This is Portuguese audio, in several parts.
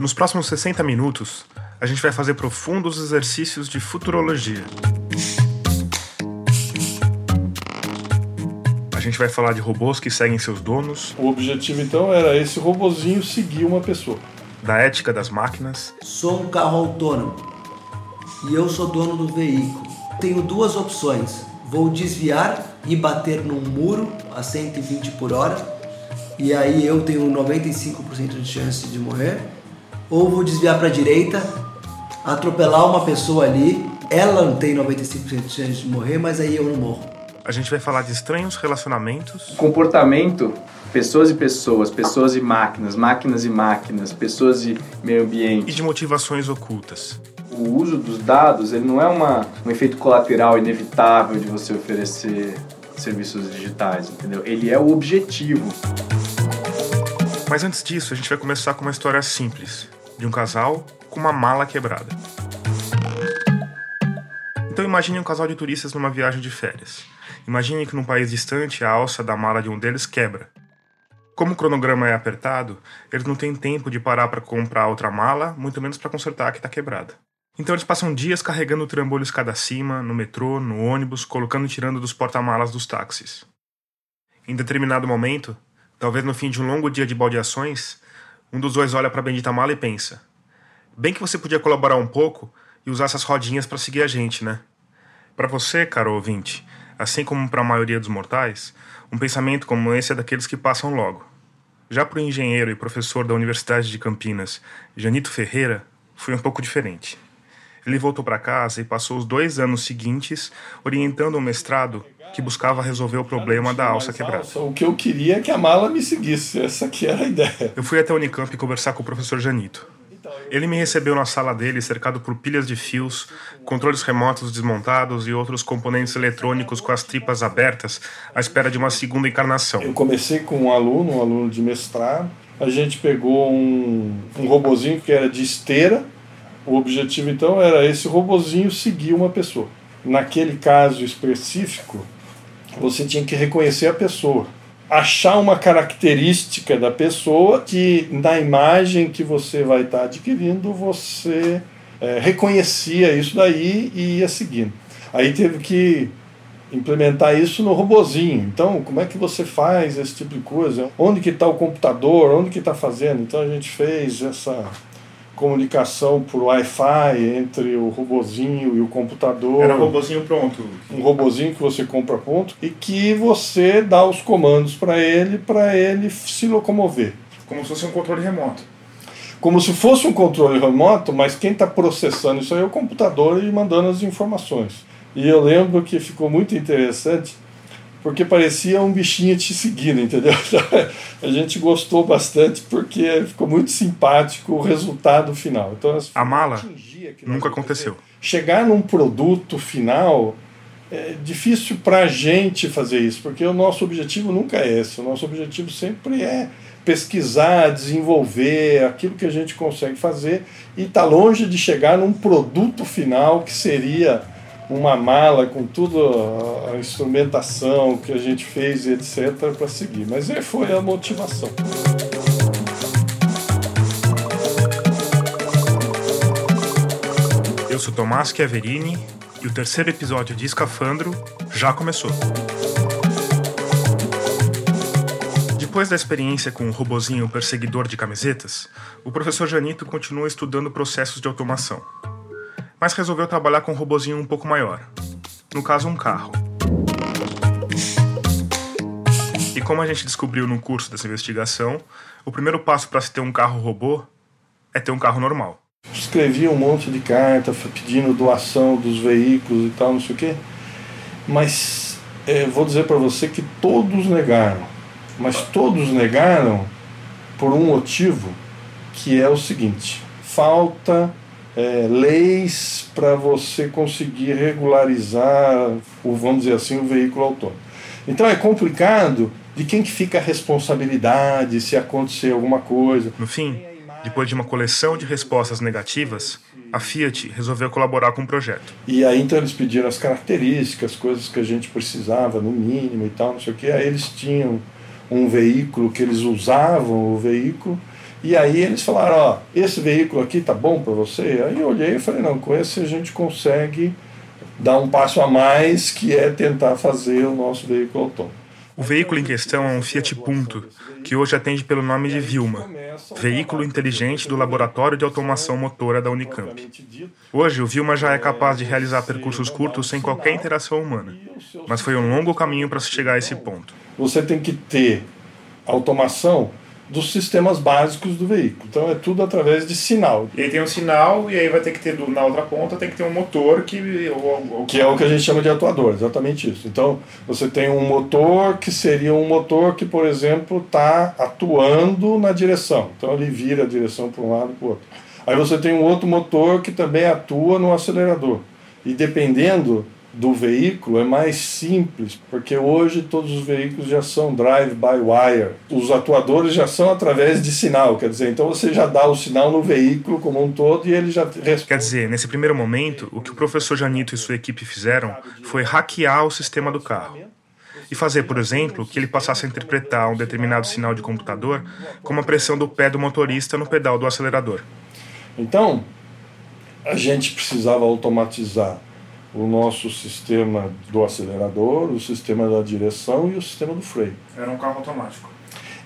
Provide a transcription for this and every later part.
Nos próximos 60 minutos, a gente vai fazer profundos exercícios de futurologia. A gente vai falar de robôs que seguem seus donos. O objetivo então era esse robozinho seguir uma pessoa. Da ética das máquinas. Sou um carro autônomo e eu sou dono do veículo. Tenho duas opções: vou desviar e bater num muro a 120 por hora, e aí eu tenho 95% de chance de morrer ou vou desviar para a direita, atropelar uma pessoa ali, ela não tem 95% de chance de morrer, mas aí eu não morro. A gente vai falar de estranhos relacionamentos. Comportamento, pessoas e pessoas, pessoas e máquinas, máquinas e máquinas, pessoas e meio ambiente. E de motivações ocultas. O uso dos dados, ele não é uma, um efeito colateral inevitável de você oferecer serviços digitais, entendeu? Ele é o objetivo. Mas antes disso, a gente vai começar com uma história simples de um casal com uma mala quebrada. Então imagine um casal de turistas numa viagem de férias. Imagine que num país distante a alça da mala de um deles quebra. Como o cronograma é apertado, eles não têm tempo de parar para comprar outra mala, muito menos para consertar a que está quebrada. Então eles passam dias carregando trambolho escada acima, no metrô, no ônibus, colocando e tirando dos porta-malas dos táxis. Em determinado momento, talvez no fim de um longo dia de baldeações, um dos dois olha para a bendita mala e pensa: Bem que você podia colaborar um pouco e usar essas rodinhas para seguir a gente, né? Para você, caro ouvinte, assim como para a maioria dos mortais, um pensamento como esse é daqueles que passam logo. Já para o engenheiro e professor da Universidade de Campinas, Janito Ferreira, foi um pouco diferente. Ele voltou para casa e passou os dois anos seguintes orientando um mestrado que buscava resolver o problema da alça quebrada. O que eu queria é que a mala me seguisse, essa aqui era a ideia. Eu fui até a Unicamp conversar com o professor Janito. Ele me recebeu na sala dele, cercado por pilhas de fios, controles remotos desmontados e outros componentes eletrônicos com as tripas abertas, à espera de uma segunda encarnação. Eu comecei com um aluno, um aluno de mestrado. A gente pegou um, um robozinho que era de esteira. O objetivo então era esse robozinho seguir uma pessoa. Naquele caso específico, você tinha que reconhecer a pessoa. Achar uma característica da pessoa que na imagem que você vai estar adquirindo, você é, reconhecia isso daí e ia seguindo. Aí teve que implementar isso no robozinho. Então, como é que você faz esse tipo de coisa? Onde que está o computador? Onde que está fazendo? Então a gente fez essa comunicação por Wi-Fi entre o robozinho e o computador. Era um robozinho pronto. Um robozinho que você compra pronto e que você dá os comandos para ele para ele se locomover. Como se fosse um controle remoto. Como se fosse um controle remoto, mas quem está processando isso aí é o computador e mandando as informações. E eu lembro que ficou muito interessante porque parecia um bichinho te seguindo, entendeu? a gente gostou bastante porque ficou muito simpático o resultado final. Então, a mala nunca aconteceu. Chegar num produto final é difícil para a gente fazer isso, porque o nosso objetivo nunca é esse. O nosso objetivo sempre é pesquisar, desenvolver aquilo que a gente consegue fazer e está longe de chegar num produto final que seria uma mala com tudo a instrumentação que a gente fez etc para seguir. Mas foi a motivação. Eu sou Tomás Chiaverini e o terceiro episódio de Escafandro já começou. Depois da experiência com o robozinho perseguidor de camisetas, o professor Janito continua estudando processos de automação mas resolveu trabalhar com um robozinho um pouco maior. No caso, um carro. E como a gente descobriu no curso dessa investigação, o primeiro passo para se ter um carro robô é ter um carro normal. Escrevi um monte de carta pedindo doação dos veículos e tal, não sei o quê, mas é, vou dizer para você que todos negaram. Mas todos negaram por um motivo que é o seguinte: falta é, leis para você conseguir regularizar, o, vamos dizer assim, o veículo autônomo. Então é complicado de quem que fica a responsabilidade se acontecer alguma coisa. No fim, depois de uma coleção de respostas negativas, a Fiat resolveu colaborar com o projeto. E aí então eles pediram as características, coisas que a gente precisava no mínimo e tal, não sei o que. Aí eles tinham um veículo que eles usavam o veículo E aí eles falaram, ó, esse veículo aqui tá bom para você? Aí eu olhei e falei, não, com esse a gente consegue dar um passo a mais, que é tentar fazer o nosso veículo autônomo. O veículo em questão é um Fiat Punto, que hoje atende pelo nome de Vilma, veículo inteligente do Laboratório de Automação Motora da Unicamp. Hoje, o Vilma já é capaz de realizar percursos curtos sem qualquer interação humana, mas foi um longo caminho para se chegar a esse ponto. Você tem que ter automação dos sistemas básicos do veículo. Então é tudo através de sinal. E aí tem um sinal, e aí vai ter que ter na outra ponta tem que ter um motor que. Ou, ou... Que é o que a gente chama de atuador, exatamente isso. Então você tem um motor que seria um motor que, por exemplo, está atuando na direção. Então ele vira a direção para um lado e para o outro. Aí você tem um outro motor que também atua no acelerador. E dependendo do veículo é mais simples, porque hoje todos os veículos já são drive-by-wire. Os atuadores já são através de sinal, quer dizer, então você já dá o sinal no veículo como um todo e ele já responde. Quer dizer, nesse primeiro momento, o que o professor Janito e sua equipe fizeram foi hackear o sistema do carro. E fazer, por exemplo, que ele passasse a interpretar um determinado sinal de computador como a pressão do pé do motorista no pedal do acelerador. Então, a gente precisava automatizar o nosso sistema do acelerador, o sistema da direção e o sistema do freio. Era um carro automático.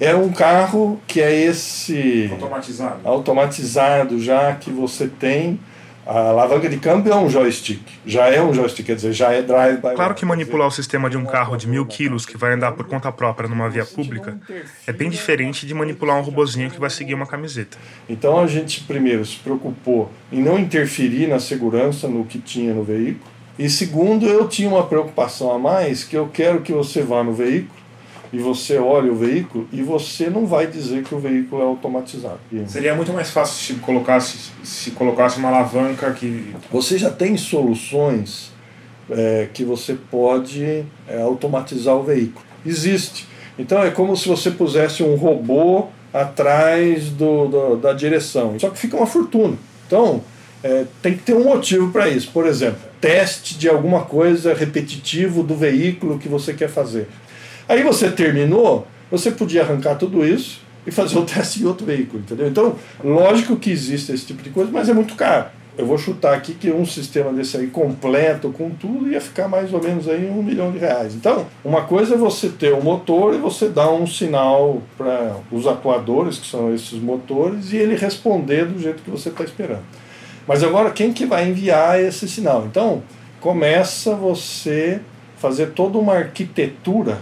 Era um carro que é esse automatizado, automatizado já que você tem a alavanca de câmbio é um joystick, já é um joystick, quer dizer, já é drive by Claro que manipular o sistema de um carro de mil quilos que vai andar por conta própria numa via pública é bem diferente de manipular um robozinho que vai seguir uma camiseta. Então a gente primeiro se preocupou em não interferir na segurança no que tinha no veículo e segundo, eu tinha uma preocupação a mais, que eu quero que você vá no veículo e você olhe o veículo e você não vai dizer que o veículo é automatizado. Seria muito mais fácil se colocasse, se colocasse uma alavanca que... Você já tem soluções é, que você pode é, automatizar o veículo. Existe. Então é como se você pusesse um robô atrás do, do da direção. Só que fica uma fortuna. Então, é, tem que ter um motivo para isso. Por exemplo, teste de alguma coisa repetitivo do veículo que você quer fazer. Aí você terminou, você podia arrancar tudo isso e fazer o teste em outro veículo, entendeu? Então, lógico que existe esse tipo de coisa, mas é muito caro. Eu vou chutar aqui que um sistema desse aí completo com tudo ia ficar mais ou menos aí um milhão de reais. Então, uma coisa é você ter o um motor e você dar um sinal para os atuadores, que são esses motores, e ele responder do jeito que você está esperando. Mas agora quem que vai enviar esse sinal? Então, começa você fazer toda uma arquitetura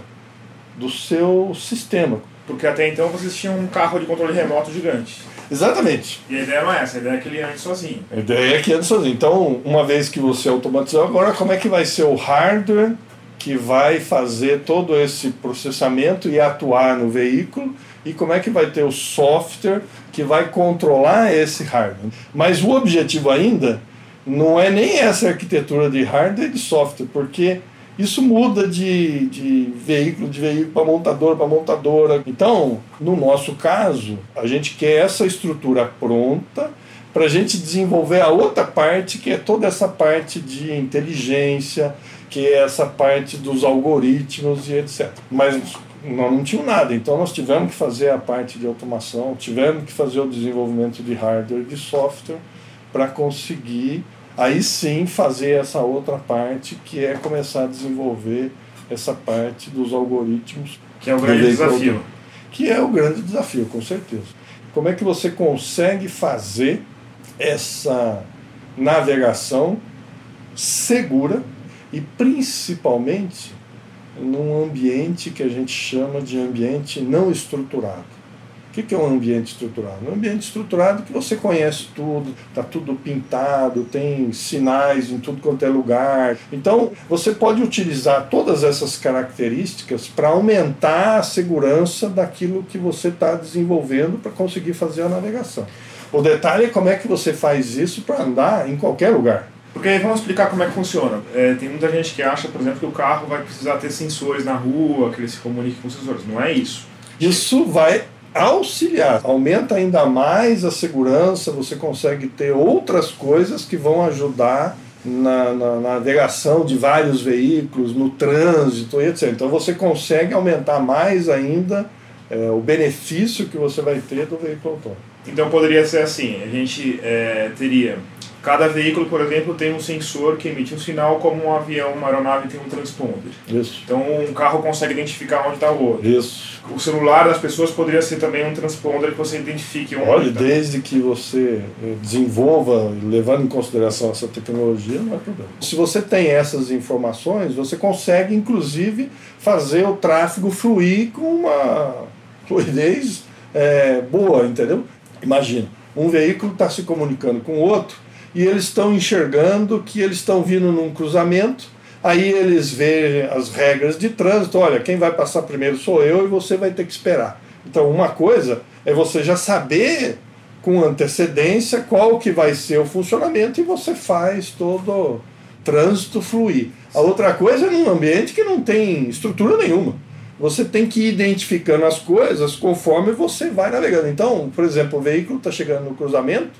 do seu sistema. Porque até então vocês tinham um carro de controle remoto gigante. Exatamente. E a ideia não é essa, a ideia é que ele ande sozinho. A ideia é que ande sozinho. Então, uma vez que você automatizou, agora como é que vai ser o hardware que vai fazer todo esse processamento e atuar no veículo? E como é que vai ter o software que vai controlar esse hardware. Mas o objetivo ainda não é nem essa arquitetura de hardware e de software, porque isso muda de, de veículo de veículo para montadora para montadora. Então, no nosso caso, a gente quer essa estrutura pronta para a gente desenvolver a outra parte, que é toda essa parte de inteligência, que é essa parte dos algoritmos e etc. Mas nós não tínhamos nada, então nós tivemos que fazer a parte de automação, tivemos que fazer o desenvolvimento de hardware e de software para conseguir aí sim fazer essa outra parte que é começar a desenvolver essa parte dos algoritmos. Que é o grande desafio. Que é o grande desafio, com certeza. Como é que você consegue fazer essa navegação segura e principalmente num ambiente que a gente chama de ambiente não estruturado. O que é um ambiente estruturado? Um ambiente estruturado que você conhece tudo, está tudo pintado, tem sinais em tudo quanto é lugar. Então, você pode utilizar todas essas características para aumentar a segurança daquilo que você está desenvolvendo para conseguir fazer a navegação. O detalhe é como é que você faz isso para andar em qualquer lugar. Porque aí vamos explicar como é que funciona. É, tem muita gente que acha, por exemplo, que o carro vai precisar ter sensores na rua, que ele se comunique com sensores. Não é isso. Isso vai auxiliar, aumenta ainda mais a segurança, você consegue ter outras coisas que vão ajudar na, na, na navegação de vários veículos, no trânsito, etc. Então você consegue aumentar mais ainda é, o benefício que você vai ter do veículo autônomo. Então poderia ser assim, a gente é, teria Cada veículo, por exemplo, tem um sensor que emite um sinal, como um avião, uma aeronave tem um transponder. Isso. Então um carro consegue identificar onde está o outro. Isso. O celular das pessoas poderia ser também um transponder que você identifique onde Olha, tá. desde que você eh, desenvolva, levando em consideração essa tecnologia, não é problema. Se você tem essas informações, você consegue, inclusive, fazer o tráfego fluir com uma fluidez é, boa, entendeu? Imagina, um veículo está se comunicando com o outro e eles estão enxergando que eles estão vindo num cruzamento, aí eles veem as regras de trânsito, olha, quem vai passar primeiro sou eu e você vai ter que esperar. Então, uma coisa é você já saber com antecedência qual que vai ser o funcionamento e você faz todo o trânsito fluir. A outra coisa é num ambiente que não tem estrutura nenhuma. Você tem que ir identificando as coisas conforme você vai navegando. Então, por exemplo, o veículo está chegando no cruzamento,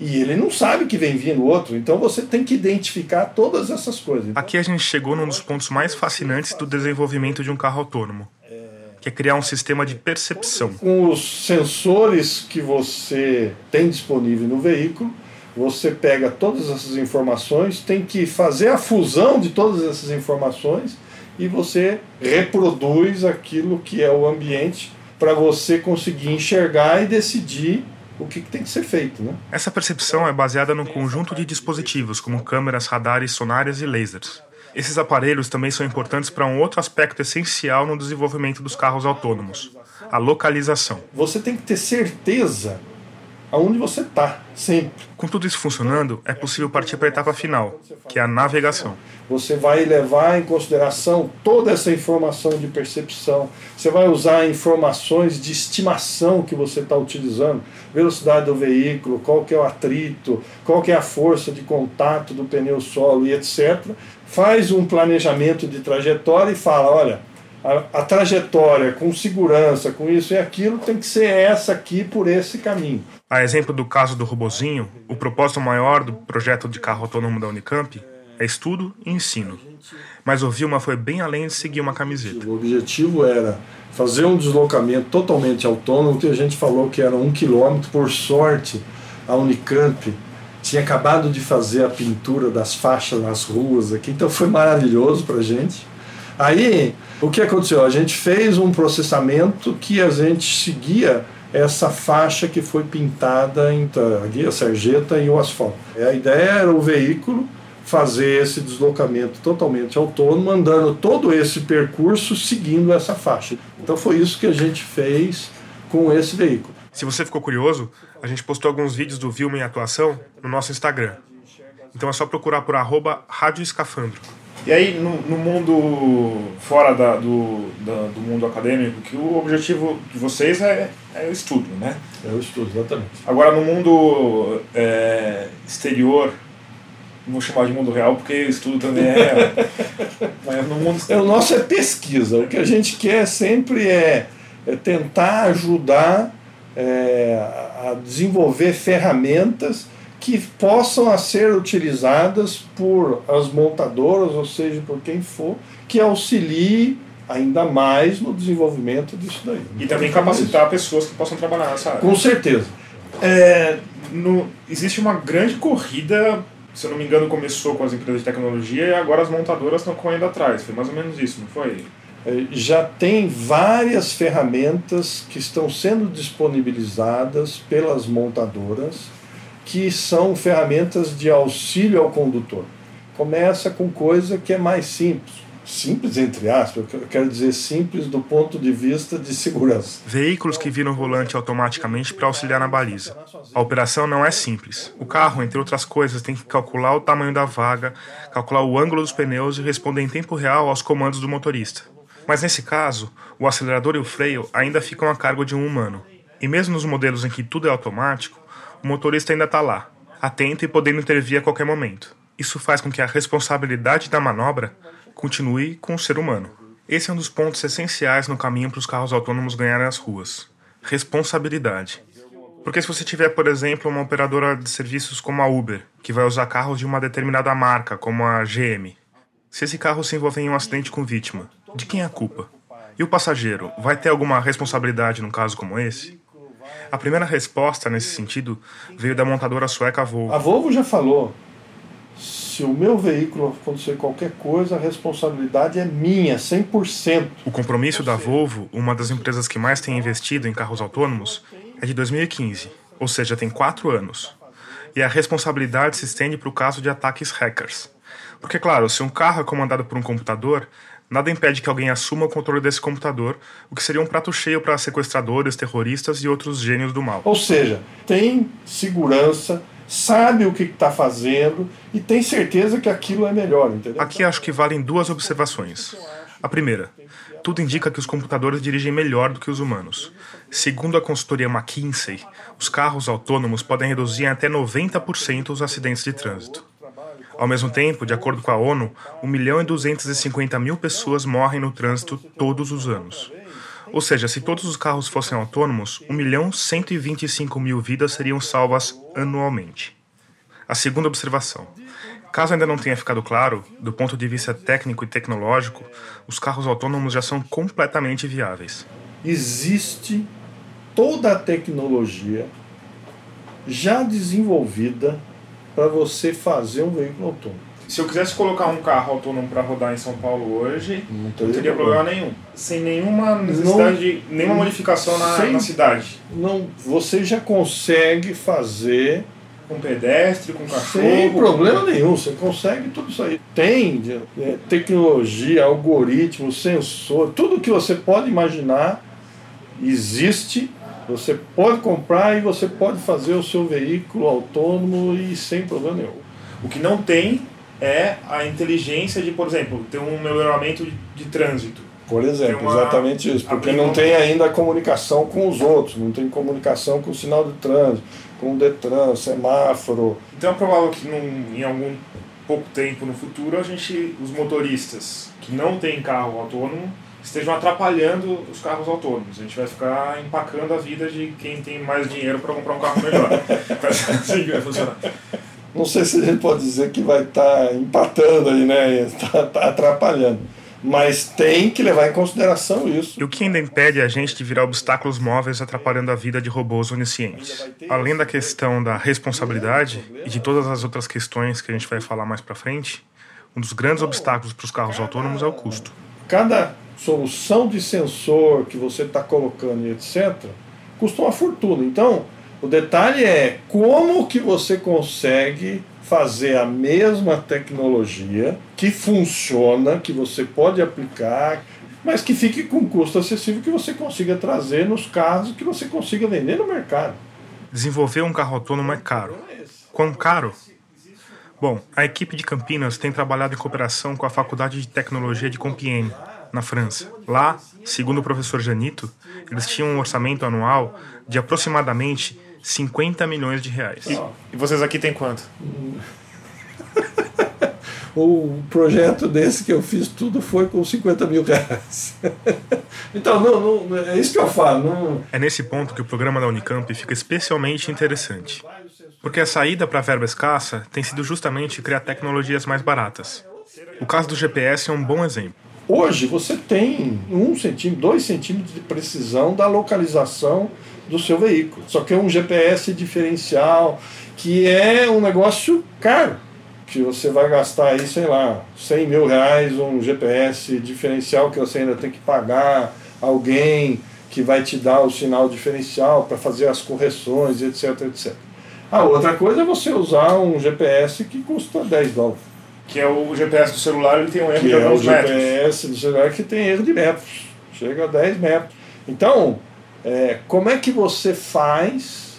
e ele não sabe que vem vindo outro, então você tem que identificar todas essas coisas. Aqui a gente chegou num dos pontos mais fascinantes do desenvolvimento de um carro autônomo, que é criar um sistema de percepção. Com os sensores que você tem disponível no veículo, você pega todas essas informações, tem que fazer a fusão de todas essas informações e você reproduz aquilo que é o ambiente para você conseguir enxergar e decidir o que, tem que ser feito. Né? Essa percepção é baseada num conjunto de dispositivos, como câmeras, radares, sonares e lasers. Esses aparelhos também são importantes para um outro aspecto essencial no desenvolvimento dos carros autônomos: a localização. Você tem que ter certeza aonde você está, sempre. Com tudo isso funcionando, é possível partir para a etapa final, que é a navegação. Você vai levar em consideração toda essa informação de percepção. Você vai usar informações de estimação que você está utilizando, velocidade do veículo, qual que é o atrito, qual que é a força de contato do pneu solo e etc. Faz um planejamento de trajetória e fala, olha, a, a, trajetória com segurança, com isso e aquilo, tem que ser essa aqui por esse caminho. A exemplo do caso do robozinho, o propósito maior do projeto de carro autônomo da Unicamp é estudo e ensino. Mas o Vilma foi bem além de seguir uma camiseta. O objetivo era fazer um deslocamento totalmente autônomo, que a gente falou que era um quilômetro. Por sorte, a Unicamp tinha acabado de fazer a pintura das faixas nas ruas aqui, então foi maravilhoso para a gente. Aí, o que aconteceu? A gente fez um processamento que a gente seguia essa faixa que foi pintada entre a sarjeta e o asfalto. A ideia era o veículo fazer esse deslocamento totalmente autônomo, andando todo esse percurso seguindo essa faixa. Então foi isso que a gente fez com esse veículo. Se você ficou curioso, a gente postou alguns vídeos do Vilma em atuação no nosso Instagram. Então é só procurar por arroba Rádio Escafandro. E aí, no, no mundo fora da, do, da, do mundo acadêmico, que o objetivo de vocês é, é o estudo, né? É o estudo, exatamente. Agora, no mundo é, exterior, não vou chamar de mundo real porque estudo também é real. Mas no mundo é, o nosso é pesquisa. O que a gente quer sempre é, é tentar ajudar é, a desenvolver ferramentas que possam ser utilizadas por as montadoras, ou seja, por quem for, que auxilie ainda mais no desenvolvimento disso daí. E também capacitar isso. pessoas que possam trabalhar nessa área. Com certeza. É, no, existe uma grande corrida, se eu não me engano, começou com as empresas de tecnologia e agora as montadoras estão correndo atrás. Foi mais ou menos isso, não foi? É, já tem várias ferramentas que estão sendo disponibilizadas pelas montadoras que são ferramentas de auxílio ao condutor. Começa com coisa que é mais simples. Simples, entre aspas, eu quero dizer simples do ponto de vista de segurança. Veículos que viram volante automaticamente para auxiliar na baliza. A operação não é simples. O carro, entre outras coisas, tem que calcular o tamanho da vaga, calcular o ângulo dos pneus e responder em tempo real aos comandos do motorista. Mas nesse caso, o acelerador e o freio ainda ficam a cargo de um humano. E mesmo nos modelos em que tudo é automático, o motorista ainda está lá, atento e podendo intervir a qualquer momento. Isso faz com que a responsabilidade da manobra continue com o ser humano. Esse é um dos pontos essenciais no caminho para os carros autônomos ganharem as ruas: responsabilidade. Porque se você tiver, por exemplo, uma operadora de serviços como a Uber, que vai usar carros de uma determinada marca, como a GM, se esse carro se envolver em um acidente com vítima, de quem é a culpa? E o passageiro vai ter alguma responsabilidade num caso como esse? A primeira resposta nesse sentido veio da montadora sueca Volvo. A Volvo já falou: se o meu veículo acontecer qualquer coisa, a responsabilidade é minha, 100%. O compromisso da Volvo, uma das empresas que mais tem investido em carros autônomos, é de 2015, ou seja, tem quatro anos. E a responsabilidade se estende para o caso de ataques hackers. Porque, claro, se um carro é comandado por um computador, nada impede que alguém assuma o controle desse computador, o que seria um prato cheio para sequestradores, terroristas e outros gênios do mal. Ou seja, tem segurança, sabe o que está fazendo e tem certeza que aquilo é melhor, entendeu? Aqui acho que valem duas observações. A primeira, tudo indica que os computadores dirigem melhor do que os humanos. Segundo a consultoria McKinsey, os carros autônomos podem reduzir em até 90% os acidentes de trânsito. Ao mesmo tempo, de acordo com a ONU, 1 milhão e 250 mil pessoas morrem no trânsito todos os anos. Ou seja, se todos os carros fossem autônomos, 1 milhão 125 mil vidas seriam salvas anualmente. A segunda observação. Caso ainda não tenha ficado claro, do ponto de vista técnico e tecnológico, os carros autônomos já são completamente viáveis. Existe toda a tecnologia já desenvolvida para você fazer um veículo autônomo. Se eu quisesse colocar um carro autônomo para rodar em São Paulo hoje, não teria, não teria problema. nenhum. Sem nenhuma necessidade não, de nenhuma modificação na, sem, na cidade. Não, você já consegue fazer com pedestre, com cachorro. Sem problema com... nenhum, você consegue tudo isso aí. Tem é, tecnologia, algoritmo, sensor, tudo que você pode imaginar existe você pode comprar e você pode fazer o seu veículo autônomo e sem problema nenhum. O que não tem é a inteligência de, por exemplo, ter um melhoramento de, trânsito. Por exemplo, exatamente isso. Porque não tem ainda a comunicação com os outros, não tem comunicação com o sinal de trânsito, com o Detran, semáforo. Então é provável que num, em algum pouco tempo no futuro a gente, os motoristas que não têm carro autônomo, estejam atrapalhando os carros autônomos. A gente vai ficar empacando a vida de quem tem mais dinheiro para comprar um carro melhor. assim vai funcionar. Não sei se a gente pode dizer que vai estar tá empatando aí, né? Está tá atrapalhando. Mas tem que levar em consideração isso. E o que ainda impede a gente de virar obstáculos móveis atrapalhando a vida de robôs oniscientes? Além da questão da responsabilidade e de todas as outras questões que a gente vai falar mais para frente, um dos grandes obstáculos para os carros autônomos é o custo. Cada solução de sensor que você está colocando e etc., custa uma fortuna. Então, o detalhe é como que você consegue fazer a mesma tecnologia que funciona, que você pode aplicar, mas que fique com custo acessível que você consiga trazer nos carros que você consiga vender no mercado. Desenvolver um carro autônomo é caro. Quão caro? Bom, a equipe de Campinas tem trabalhado em cooperação com a Faculdade de Tecnologia de Compiègne na França. Lá, segundo o professor Janito, eles tinham um orçamento anual de aproximadamente 50 milhões de reais. E, e vocês aqui têm quanto? o projeto desse que eu fiz tudo foi com 50 mil reais. então, não, não, é isso que eu falo. Não... É nesse ponto que o programa da Unicamp fica especialmente interessante. Porque a saída para a verba escassa tem sido justamente criar tecnologias mais baratas. O caso do GPS é um bom exemplo. Hoje você tem um centímetro, dois centímetros de precisão da localização do seu veículo. Só que é um GPS diferencial, que é um negócio caro. Que você vai gastar aí, sei lá, 100 mil reais um GPS diferencial que você ainda tem que pagar alguém que vai te dar o sinal diferencial para fazer as correções, etc, etc. A outra coisa é você usar um GPS que custa 10 dólares que é o GPS do celular, ele tem um erro que de é o GPS do celular que tem erro de metros, chega a 10 metros. Então, é, como é que você faz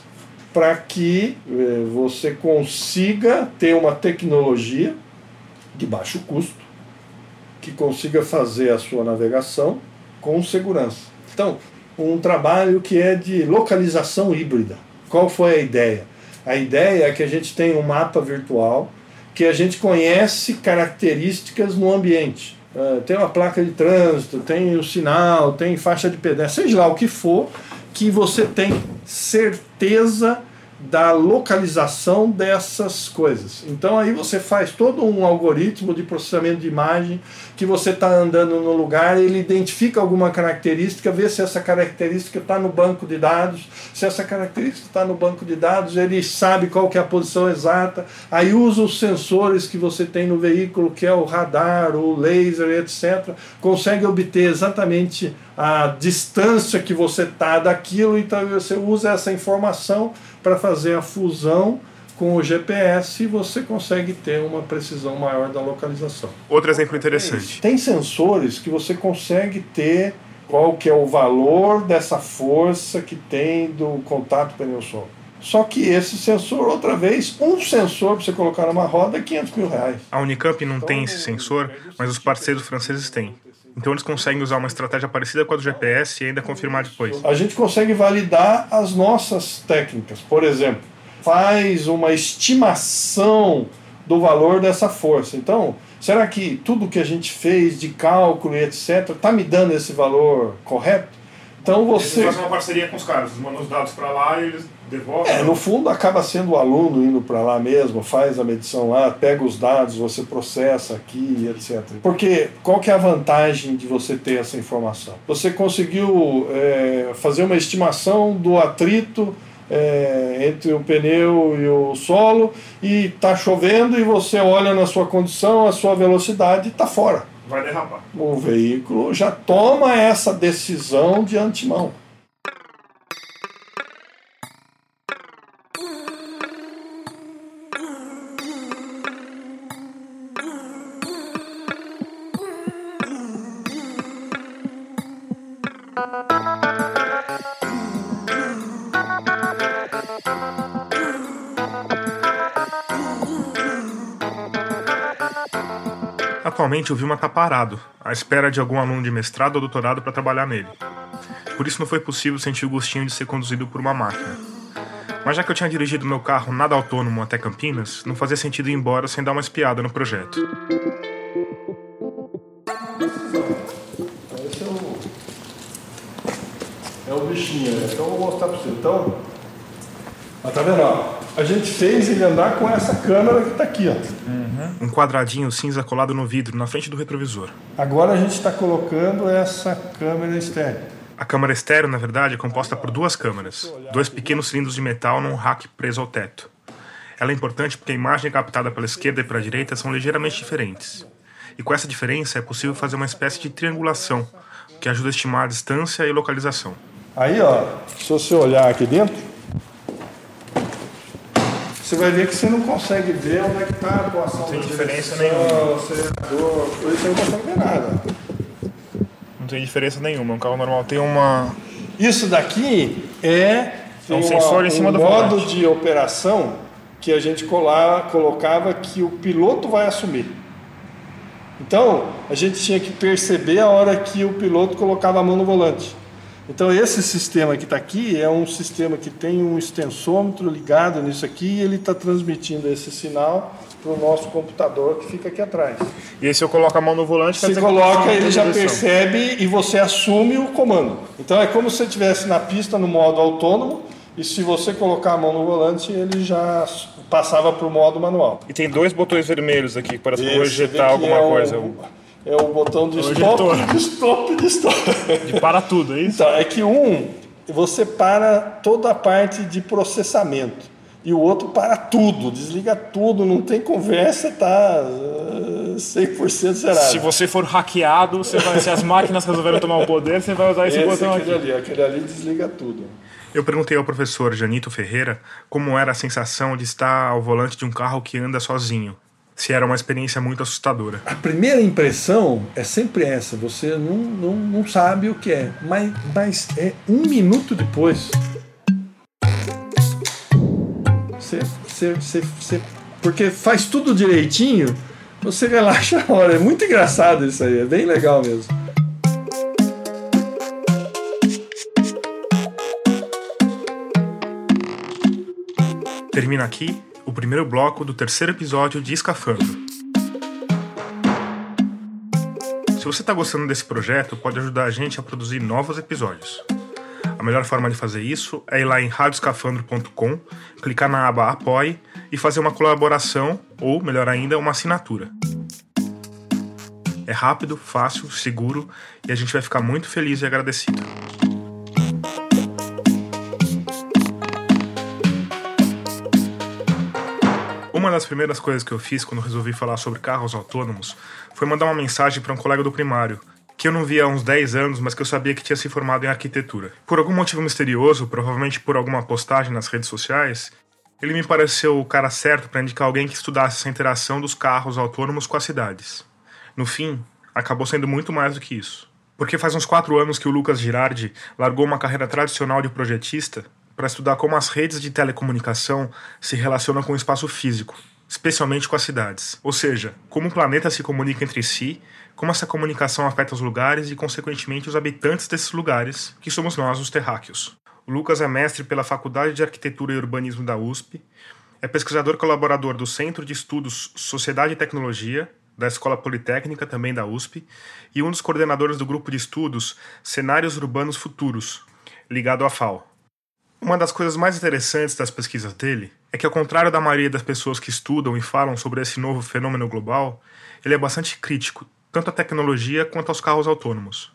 para que é, você consiga ter uma tecnologia de baixo custo que consiga fazer a sua navegação com segurança? Então, um trabalho que é de localização híbrida. Qual foi a ideia? A ideia é que a gente tem um mapa virtual que a gente conhece características no ambiente. Uh, tem uma placa de trânsito, tem o sinal, tem faixa de pedestre, seja lá o que for, que você tem certeza da localização dessas coisas. Então aí você faz todo um algoritmo de processamento de imagem que você está andando no lugar, ele identifica alguma característica, vê se essa característica está no banco de dados, se essa característica está no banco de dados, ele sabe qual que é a posição exata, aí usa os sensores que você tem no veículo, que é o radar, o laser, etc., consegue obter exatamente a distância que você está daquilo, então você usa essa informação para fazer a fusão com o GPS você consegue ter uma precisão maior da localização. Outro exemplo interessante. Tem sensores que você consegue ter qual que é o valor dessa força que tem do contato pneu-solo. Só que esse sensor, outra vez, um sensor para você colocar numa roda é 500 mil reais. A Unicamp não tem esse sensor, mas os parceiros franceses têm. Então eles conseguem usar uma estratégia parecida com a do GPS e ainda confirmar depois. A gente consegue validar as nossas técnicas. Por exemplo, faz uma estimação do valor dessa força. Então, será que tudo que a gente fez de cálculo e etc está me dando esse valor correto? Então você. Eles fazem uma parceria com os caras, eles mandam os dados para lá e eles devolvem. É, no fundo acaba sendo o aluno indo para lá mesmo, faz a medição lá, pega os dados, você processa aqui, etc. Porque qual que é a vantagem de você ter essa informação? Você conseguiu é, fazer uma estimação do atrito é, entre o pneu e o solo e está chovendo e você olha na sua condição, a sua velocidade está fora. Vai derrapar. O veículo já toma essa decisão de antemão. Atualmente o Vilma está parado, à espera de algum aluno de mestrado ou doutorado para trabalhar nele. Por isso não foi possível sentir o gostinho de ser conduzido por uma máquina. Mas já que eu tinha dirigido meu carro nada autônomo até Campinas, não fazia sentido ir embora sem dar uma espiada no projeto. Esse é o, é o bichinho, né? então eu vou mostrar para você. Então, ó, tá vendo? Ó? A gente fez ele andar com essa câmera que está aqui. Ó. Um quadradinho cinza colado no vidro, na frente do retrovisor. Agora a gente está colocando essa câmera externa. A câmara estéreo, na verdade, é composta por duas câmeras, dois pequenos cilindros de metal num rack preso ao teto. Ela é importante porque a imagem captada pela esquerda e pela direita são ligeiramente diferentes. E com essa diferença é possível fazer uma espécie de triangulação, que ajuda a estimar a distância e localização. Aí, ó, se você olhar aqui dentro, você vai ver que você não consegue ver onde é que está a atuação Não tem diferença direção, nenhuma. acelerador, você não consegue ver nada. Não tem diferença nenhuma, um carro normal tem uma. Isso daqui é, É um uma- sensor em cima um do modo volante. de operação que a gente colar, colocava que o piloto vai assumir. Então, a gente tinha que perceber a hora que o piloto colocava a mão no volante. Então, esse sistema que está aqui é um sistema que tem um extensômetro ligado nisso aqui e ele está transmitindo esse sinal para o nosso computador que fica aqui atrás. E aí se eu coloco a mão no volante, Você coloca, ele já percebe e você assume o comando. Então é como se você estivesse na pista no modo autônomo e se você colocar a mão no volante, ele já passava para o modo manual. E tem dois botões vermelhos aqui, que parece que eu vou Esse ejetar daqui alguma é o- coisa. É o botão de o stop, de stop, de stop. De para tudo, é isso? Então, é que um, você para toda a parte de processamento. E o outro para tudo, desliga tudo, não tem conversa, tá uh, 100% zerado. Se você for hackeado, você vai, se as máquinas resolverem tomar o poder, você vai usar esse, Esse botão aquele aqui. ali, aquele ali desliga tudo. Eu perguntei ao professor Janito Ferreira como era a sensação de estar ao volante de um carro que anda sozinho. Se era uma experiência muito assustadora. A primeira impressão é sempre essa, você não, não, não sabe o que é, mas, mas é um minuto depois. Você, você, você, você- porque faz tudo direitinho, você relaxa a hora. É muito engraçado isso aí, é bem legal mesmo. Termina aqui o primeiro bloco do terceiro episódio de Escafandro. Se você está gostando desse projeto, pode ajudar a gente a produzir novos episódios. A melhor forma de fazer isso é ir lá em radioscafandro.com, clicar na aba Apoie e fazer uma colaboração ou, melhor ainda, uma assinatura. É rápido, fácil, seguro e a gente vai ficar muito feliz e agradecido. Uma das primeiras coisas que eu fiz quando resolvi falar sobre carros autônomos foi mandar uma mensagem para um colega do primário, que eu não via há uns 10 anos, mas que eu sabia que tinha se formado em arquitetura. Por algum motivo misterioso, provavelmente por alguma postagem nas redes sociais, ele me pareceu o cara certo para indicar alguém que estudasse essa interação dos carros autônomos com as cidades. No fim, acabou sendo muito mais do que isso. Porque faz uns quatro anos que o Lucas Girardi largou uma carreira tradicional de projetista para estudar como as redes de telecomunicação se relacionam com o espaço físico, especialmente com as cidades. Ou seja, como o planeta se comunica entre si, como essa comunicação afeta os lugares e, consequentemente, os habitantes desses lugares, que somos nós, os terráqueos. O Lucas é mestre pela Faculdade de Arquitetura e Urbanismo da USP, é pesquisador colaborador do Centro de Estudos Sociedade e Tecnologia, da Escola Politécnica, também da USP, e um dos coordenadores do grupo de estudos Cenários Urbanos Futuros, ligado à FAO. Uma das coisas mais interessantes das pesquisas dele é que, ao contrário da maioria das pessoas que estudam e falam sobre esse novo fenômeno global, ele é bastante crítico, tanto à tecnologia quanto aos carros autônomos.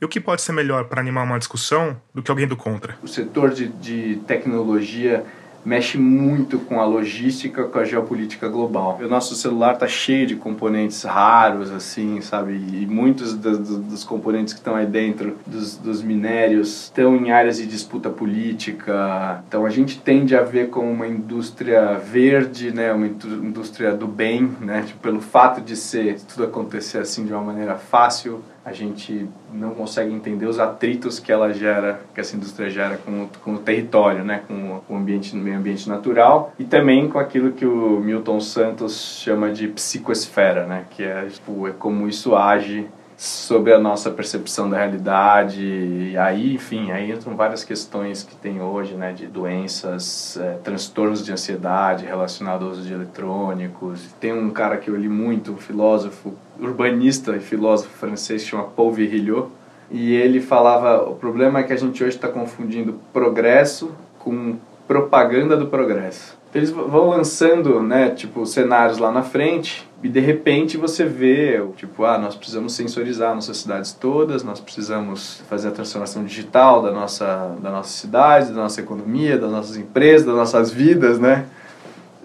E o que pode ser melhor para animar uma discussão do que alguém do contra? O setor de, de tecnologia mexe muito com a logística, com a geopolítica global. O nosso celular está cheio de componentes raros, assim, sabe? E muitos dos, componentes que estão aí dentro dos, dos, minérios estão em áreas de disputa política. Então a gente tende a ver como uma indústria verde, né? Uma indústria do bem, né? Tipo, pelo fato de ser tudo acontecer assim de uma maneira fácil a gente não consegue entender os atritos que ela gera, que essa indústria gera com, com o território, né, com o ambiente, meio ambiente natural e também com aquilo que o Milton Santos chama de psicosfera, né, que é, tipo, é como isso age sobre a nossa percepção da realidade. E aí enfim aí entram várias questões que tem hoje né de doenças é, transtornos de ansiedade relacionados de eletrônicos. Tem um cara que eu li muito um filósofo urbanista e filósofo francês chama Paul Virilio e ele falava o problema é que a gente hoje está confundindo progresso com propaganda do progresso eles vão lançando né tipo cenários lá na frente e de repente você vê, tipo, ah, nós precisamos sensorizar nossas cidades todas, nós precisamos fazer a transformação digital da nossa, da nossa cidade, da nossa economia, das nossas empresas, das nossas vidas, né?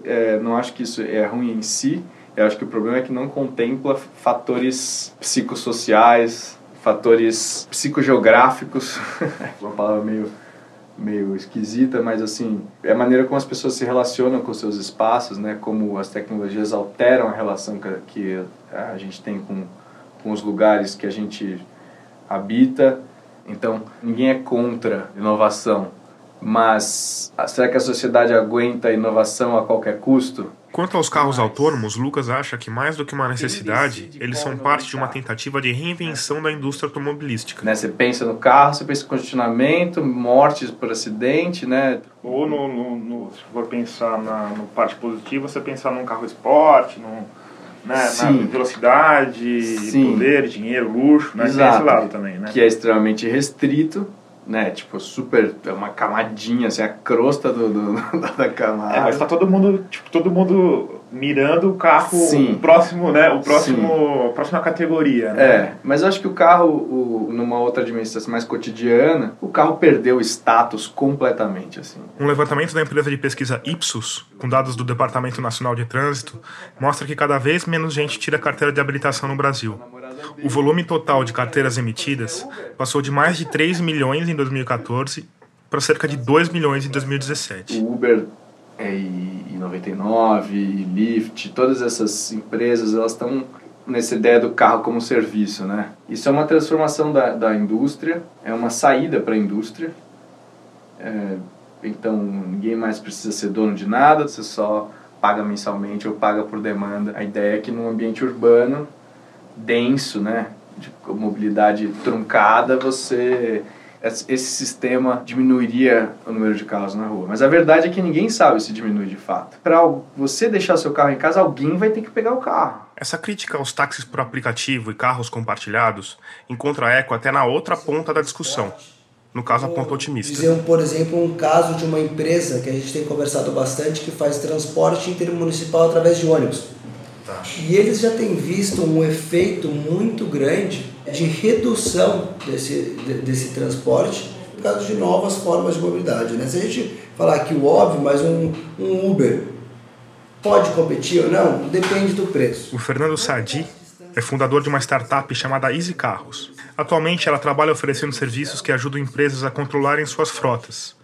É, não acho que isso é ruim em si, eu acho que o problema é que não contempla fatores psicossociais, fatores psicogeográficos, uma palavra meio meio esquisita, mas assim, é a maneira como as pessoas se relacionam com seus espaços, né? Como as tecnologias alteram a relação que a gente tem com, com os lugares que a gente habita. Então, ninguém é contra inovação, mas será que a sociedade aguenta inovação a qualquer custo? Quanto aos carros autônomos, Lucas acha que mais do que uma necessidade, eles são parte de uma tentativa de reinvenção da indústria automobilística. Né, você pensa no carro, você pensa em congestionamento, mortes por acidente, né? Ou no, no, no se for pensar na no parte positiva, você pensar num carro esporte, num, né, na velocidade, Sim. poder, dinheiro, luxo, né? Exato. Tem esse lado também, né? Que é extremamente restrito né? Tipo, super. É uma camadinha, assim, a crosta do, do da camada. É, mas tá todo mundo, tipo, todo mundo mirando o carro Sim. o próximo, né? O próximo, a próxima categoria, né? É, mas eu acho que o carro, o, numa outra dimensão mais cotidiana, o carro perdeu o status completamente, assim. Um levantamento da empresa de pesquisa Ipsos, com dados do Departamento Nacional de Trânsito, mostra que cada vez menos gente tira carteira de habilitação no Brasil. O volume total de carteiras emitidas passou de mais de 3 milhões em 2014 para cerca de 2 milhões em 2017. O Uber é, e 99, e Lyft, todas essas empresas, elas estão nessa ideia do carro como serviço, né? Isso é uma transformação da, da indústria, é uma saída para a indústria. É, então, ninguém mais precisa ser dono de nada, você só paga mensalmente ou paga por demanda. A ideia é que no ambiente urbano denso, né, de mobilidade truncada, você esse sistema diminuiria o número de carros na rua. Mas a verdade é que ninguém sabe se diminui de fato. Para você deixar seu carro em casa, alguém vai ter que pegar o carro. Essa crítica aos táxis por aplicativo e carros compartilhados encontra eco até na outra ponta da discussão, no caso a ponta otimista. Dizer, por exemplo, um caso de uma empresa que a gente tem conversado bastante que faz transporte intermunicipal através de ônibus. Tá. E eles já têm visto um efeito muito grande de redução desse, desse transporte por causa de novas formas de mobilidade. Né? Se a gente falar aqui o óbvio, mas um, um Uber pode competir ou não, depende do preço. O Fernando Sadi é fundador de uma startup chamada Easy Carros. Atualmente, ela trabalha oferecendo serviços que ajudam empresas a controlarem suas frotas.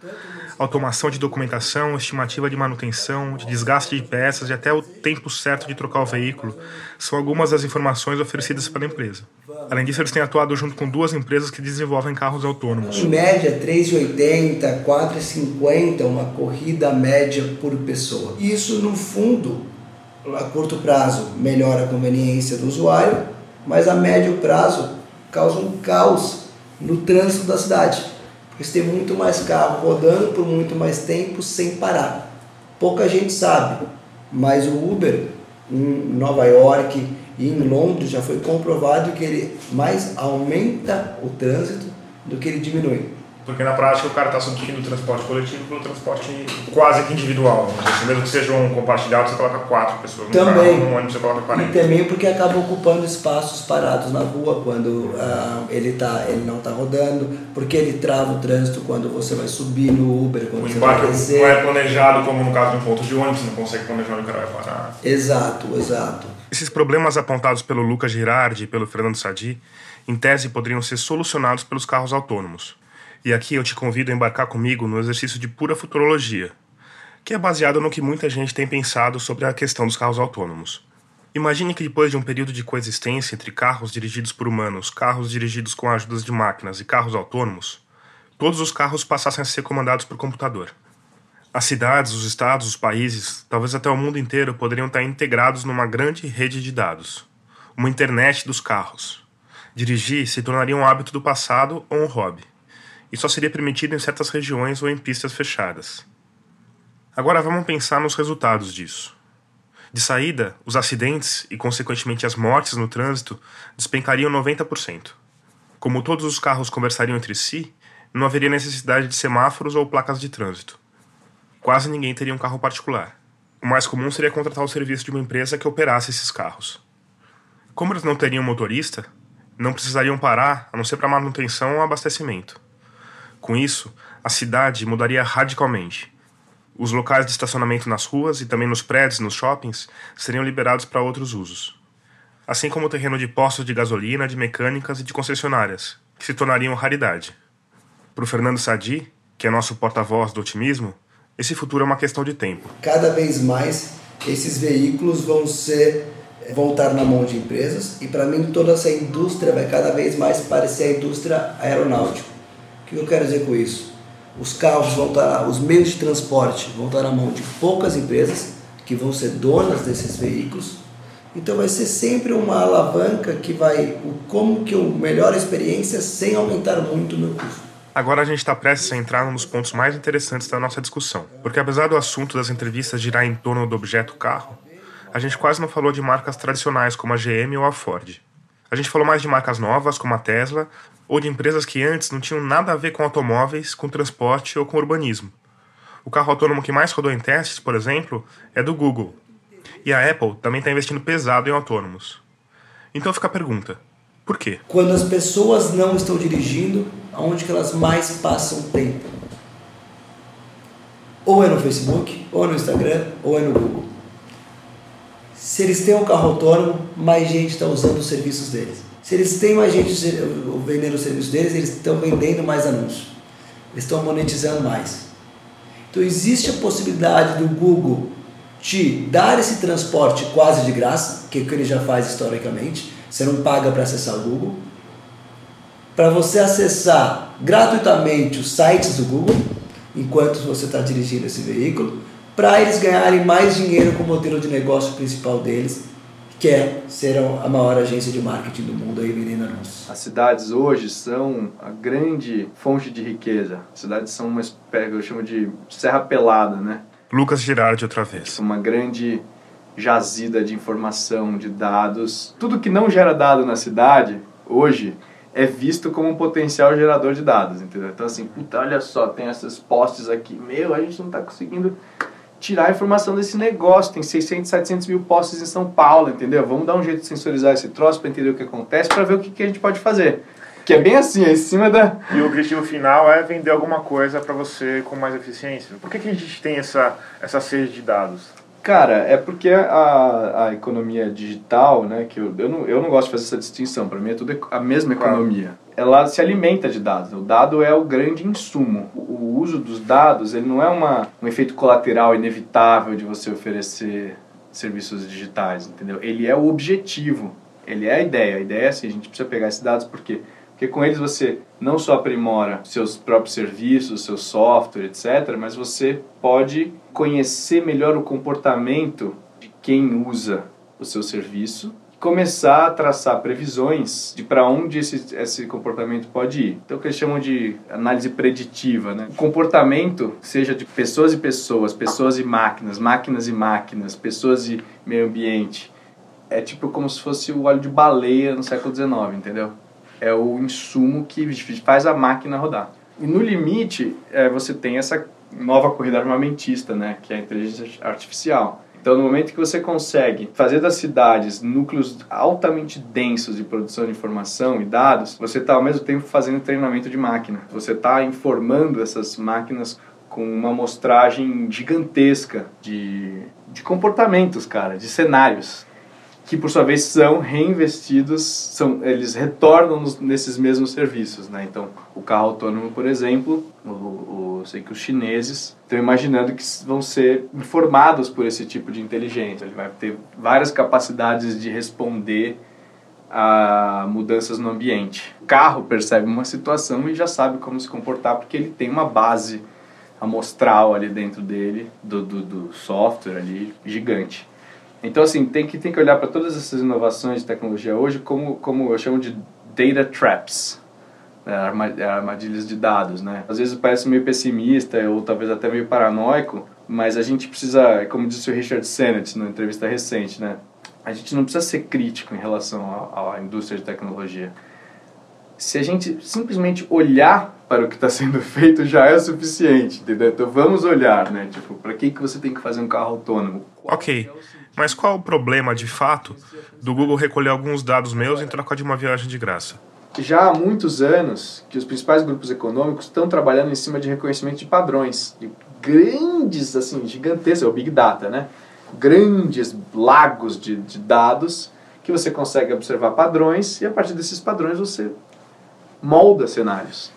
Automação de documentação, estimativa de manutenção, de desgaste de peças e até o tempo certo de trocar o veículo são algumas das informações oferecidas pela empresa. Além disso, eles têm atuado junto com duas empresas que desenvolvem carros autônomos. Em média, R$ 3,80, R$ 4,50 uma corrida média por pessoa. Isso, no fundo, a curto prazo melhora a conveniência do usuário, mas a médio prazo causa um caos no trânsito da cidade. Porque você tem muito mais carro rodando por muito mais tempo sem parar. Pouca gente sabe, mas o Uber em Nova York e em Londres já foi comprovado que ele mais aumenta o trânsito do que ele diminui. Porque na prática o cara está substituindo o transporte coletivo pelo transporte quase que individual. Assim, mesmo que seja um compartilhado, você coloca quatro pessoas no também. carro, no ônibus você coloca 40. E também porque acaba ocupando espaços parados na rua quando uh, ele, tá, ele não está rodando, porque ele trava o trânsito quando você vai subir no Uber, quando o você vai descer. não é planejado como no caso de um ponto de ônibus, você não consegue planejar onde o cara vai parar. Exato, exato. Esses problemas apontados pelo Lucas Girardi e pelo Fernando Sadi, em tese, poderiam ser solucionados pelos carros autônomos. E aqui eu te convido a embarcar comigo no exercício de pura futurologia, que é baseado no que muita gente tem pensado sobre a questão dos carros autônomos. Imagine que depois de um período de coexistência entre carros dirigidos por humanos, carros dirigidos com ajudas de máquinas e carros autônomos, todos os carros passassem a ser comandados por computador. As cidades, os estados, os países, talvez até o mundo inteiro poderiam estar integrados numa grande rede de dados, uma internet dos carros. Dirigir se tornaria um hábito do passado ou um hobby e só seria permitido em certas regiões ou em pistas fechadas. Agora vamos pensar nos resultados disso. De saída, os acidentes e, consequentemente, as mortes no trânsito despencariam 90%. Como todos os carros conversariam entre si, não haveria necessidade de semáforos ou placas de trânsito. Quase ninguém teria um carro particular. O mais comum seria contratar o serviço de uma empresa que operasse esses carros. Como eles não teriam motorista, não precisariam parar a não ser para manutenção ou abastecimento. Com isso, a cidade mudaria radicalmente. Os locais de estacionamento nas ruas e também nos prédios, nos shoppings, seriam liberados para outros usos. Assim como o terreno de postos de gasolina, de mecânicas e de concessionárias, que se tornariam raridade. Para o Fernando Sadi, que é nosso porta-voz do otimismo, esse futuro é uma questão de tempo. Cada vez mais esses veículos vão ser vão estar na mão de empresas e para mim toda essa indústria vai cada vez mais parecer a indústria aeronáutica o que eu quero dizer com isso? Os carros vão estar, os meios de transporte vão estar na mão de poucas empresas que vão ser donas desses veículos. Então vai ser sempre uma alavanca que vai, como que eu melhoro a experiência sem aumentar muito o meu custo. Agora a gente está prestes a entrar num dos pontos mais interessantes da nossa discussão, porque apesar do assunto das entrevistas girar em torno do objeto carro, a gente quase não falou de marcas tradicionais como a GM ou a Ford. A gente falou mais de marcas novas como a Tesla ou de empresas que antes não tinham nada a ver com automóveis, com transporte ou com urbanismo. O carro autônomo que mais rodou em testes, por exemplo, é do Google. E a Apple também está investindo pesado em autônomos. Então fica a pergunta: por quê? Quando as pessoas não estão dirigindo, aonde que elas mais passam tempo? Ou é no Facebook, ou é no Instagram, ou é no Google. Se eles têm um carro autônomo, mais gente está usando os serviços deles. Se eles têm mais gente vendendo o serviço deles, eles estão vendendo mais anúncios. Eles estão monetizando mais. Então existe a possibilidade do Google te dar esse transporte quase de graça, que é o que ele já faz historicamente. Você não paga para acessar o Google. Para você acessar gratuitamente os sites do Google, enquanto você está dirigindo esse veículo, para eles ganharem mais dinheiro com o modelo de negócio principal deles, quer ser a maior agência de marketing do mundo aí vendendo anúncios. As cidades hoje são a grande fonte de riqueza. As cidades são uma espécie, eu chamo de serra pelada, né? Lucas Girardi outra vez. Uma grande jazida de informação, de dados. Tudo que não gera dado na cidade, hoje, é visto como um potencial gerador de dados, entendeu? Então assim, puta, olha só, tem esses postes aqui, meu, a gente não está conseguindo tirar a informação desse negócio, tem 600, 700 mil postes em São Paulo, entendeu? Vamos dar um jeito de sensorizar esse troço para entender o que acontece, para ver o que, que a gente pode fazer. Que é bem assim, é em cima da... E o objetivo final é vender alguma coisa para você com mais eficiência. Por que, que a gente tem essa, essa sede de dados? Cara, é porque a, a economia digital, né, que eu, eu, não, eu não gosto de fazer essa distinção, para mim é tudo a mesma economia. Ela se alimenta de dados, o dado é o grande insumo. O, uso dos dados, ele não é uma, um efeito colateral inevitável de você oferecer serviços digitais, entendeu? Ele é o objetivo, ele é a ideia. A ideia é assim, a gente precisa pegar esses dados porque porque com eles você não só aprimora seus próprios serviços, seu software, etc., mas você pode conhecer melhor o comportamento de quem usa o seu serviço começar a traçar previsões de para onde esse, esse comportamento pode ir. Então, o que eles chamam de análise preditiva. Né? O comportamento, seja de pessoas e pessoas, pessoas e máquinas, máquinas e máquinas, pessoas e meio ambiente, é tipo como se fosse o óleo de baleia no século XIX, entendeu? é o insumo que faz a máquina rodar. E no limite, é, você tem essa nova corrida armamentista, né, que é a inteligência artificial. Então, no momento que você consegue fazer das cidades núcleos altamente densos de produção de informação e dados, você está ao mesmo tempo fazendo treinamento de máquina. Você está informando essas máquinas com uma amostragem gigantesca de, de comportamentos, cara, de cenários que por sua vez são reinvestidos, são, eles retornam nos, nesses mesmos serviços, né? Então, o carro autônomo, por exemplo, o, o, sei que os chineses estão imaginando que vão ser informados por esse tipo de inteligência. Ele vai ter várias capacidades de responder a mudanças no ambiente. O carro percebe uma situação e já sabe como se comportar porque ele tem uma base amostral ali dentro dele, do, do, do software ali, gigante. Então, assim, tem que, tem que olhar para todas essas inovações de tecnologia hoje como, como eu chamo de data traps, né, armadilhas de dados, né? Às vezes parece meio pessimista ou talvez até meio paranoico, mas a gente precisa, como disse o Richard Sennett numa entrevista recente, né? A gente não precisa ser crítico em relação à, indústria de tecnologia. Se a gente simplesmente olhar para o que está sendo feito já é o suficiente, entendeu? Então vamos olhar, né? Tipo, para que que você tem que fazer um carro autônomo? Ok. Mas qual o problema, de fato, do Google recolher alguns dados meus em troca de uma viagem de graça? Já há muitos anos que os principais grupos econômicos estão trabalhando em cima de reconhecimento de padrões, de grandes, assim, gigantescos, é o Big Data, né? Grandes lagos de, de dados que você consegue observar padrões e a partir desses padrões você molda cenários.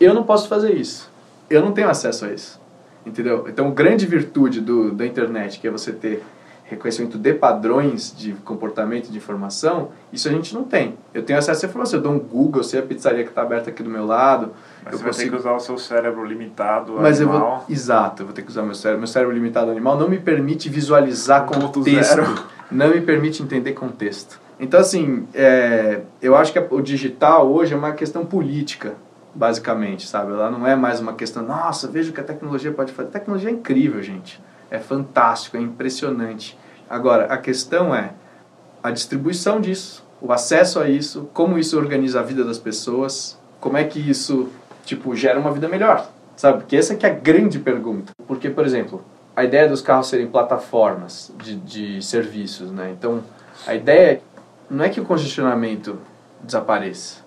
Eu não posso fazer isso. Eu não tenho acesso a isso. Entendeu? Então, grande virtude do, da internet, que é você ter reconhecimento de padrões de comportamento de informação, isso a gente não tem. Eu tenho acesso à informação, eu dou um Google, eu sei a pizzaria que está aberta aqui do meu lado. Mas eu você consigo... vai ter que usar o seu cérebro limitado Mas animal. Eu vou... Exato, eu vou ter que usar meu cérebro. Meu cérebro limitado animal não me permite visualizar contexto, não me permite entender contexto. Então, assim, é... eu acho que o digital hoje é uma questão política, basicamente, sabe? Ela não é mais uma questão, nossa, veja o que a tecnologia pode fazer. A tecnologia é incrível, gente é fantástico, é impressionante. Agora, a questão é a distribuição disso, o acesso a isso, como isso organiza a vida das pessoas, como é que isso, tipo, gera uma vida melhor, sabe? Porque essa que é a grande pergunta. Porque, por exemplo, a ideia dos carros serem plataformas de, de serviços, né? Então, a ideia não é que o congestionamento desapareça.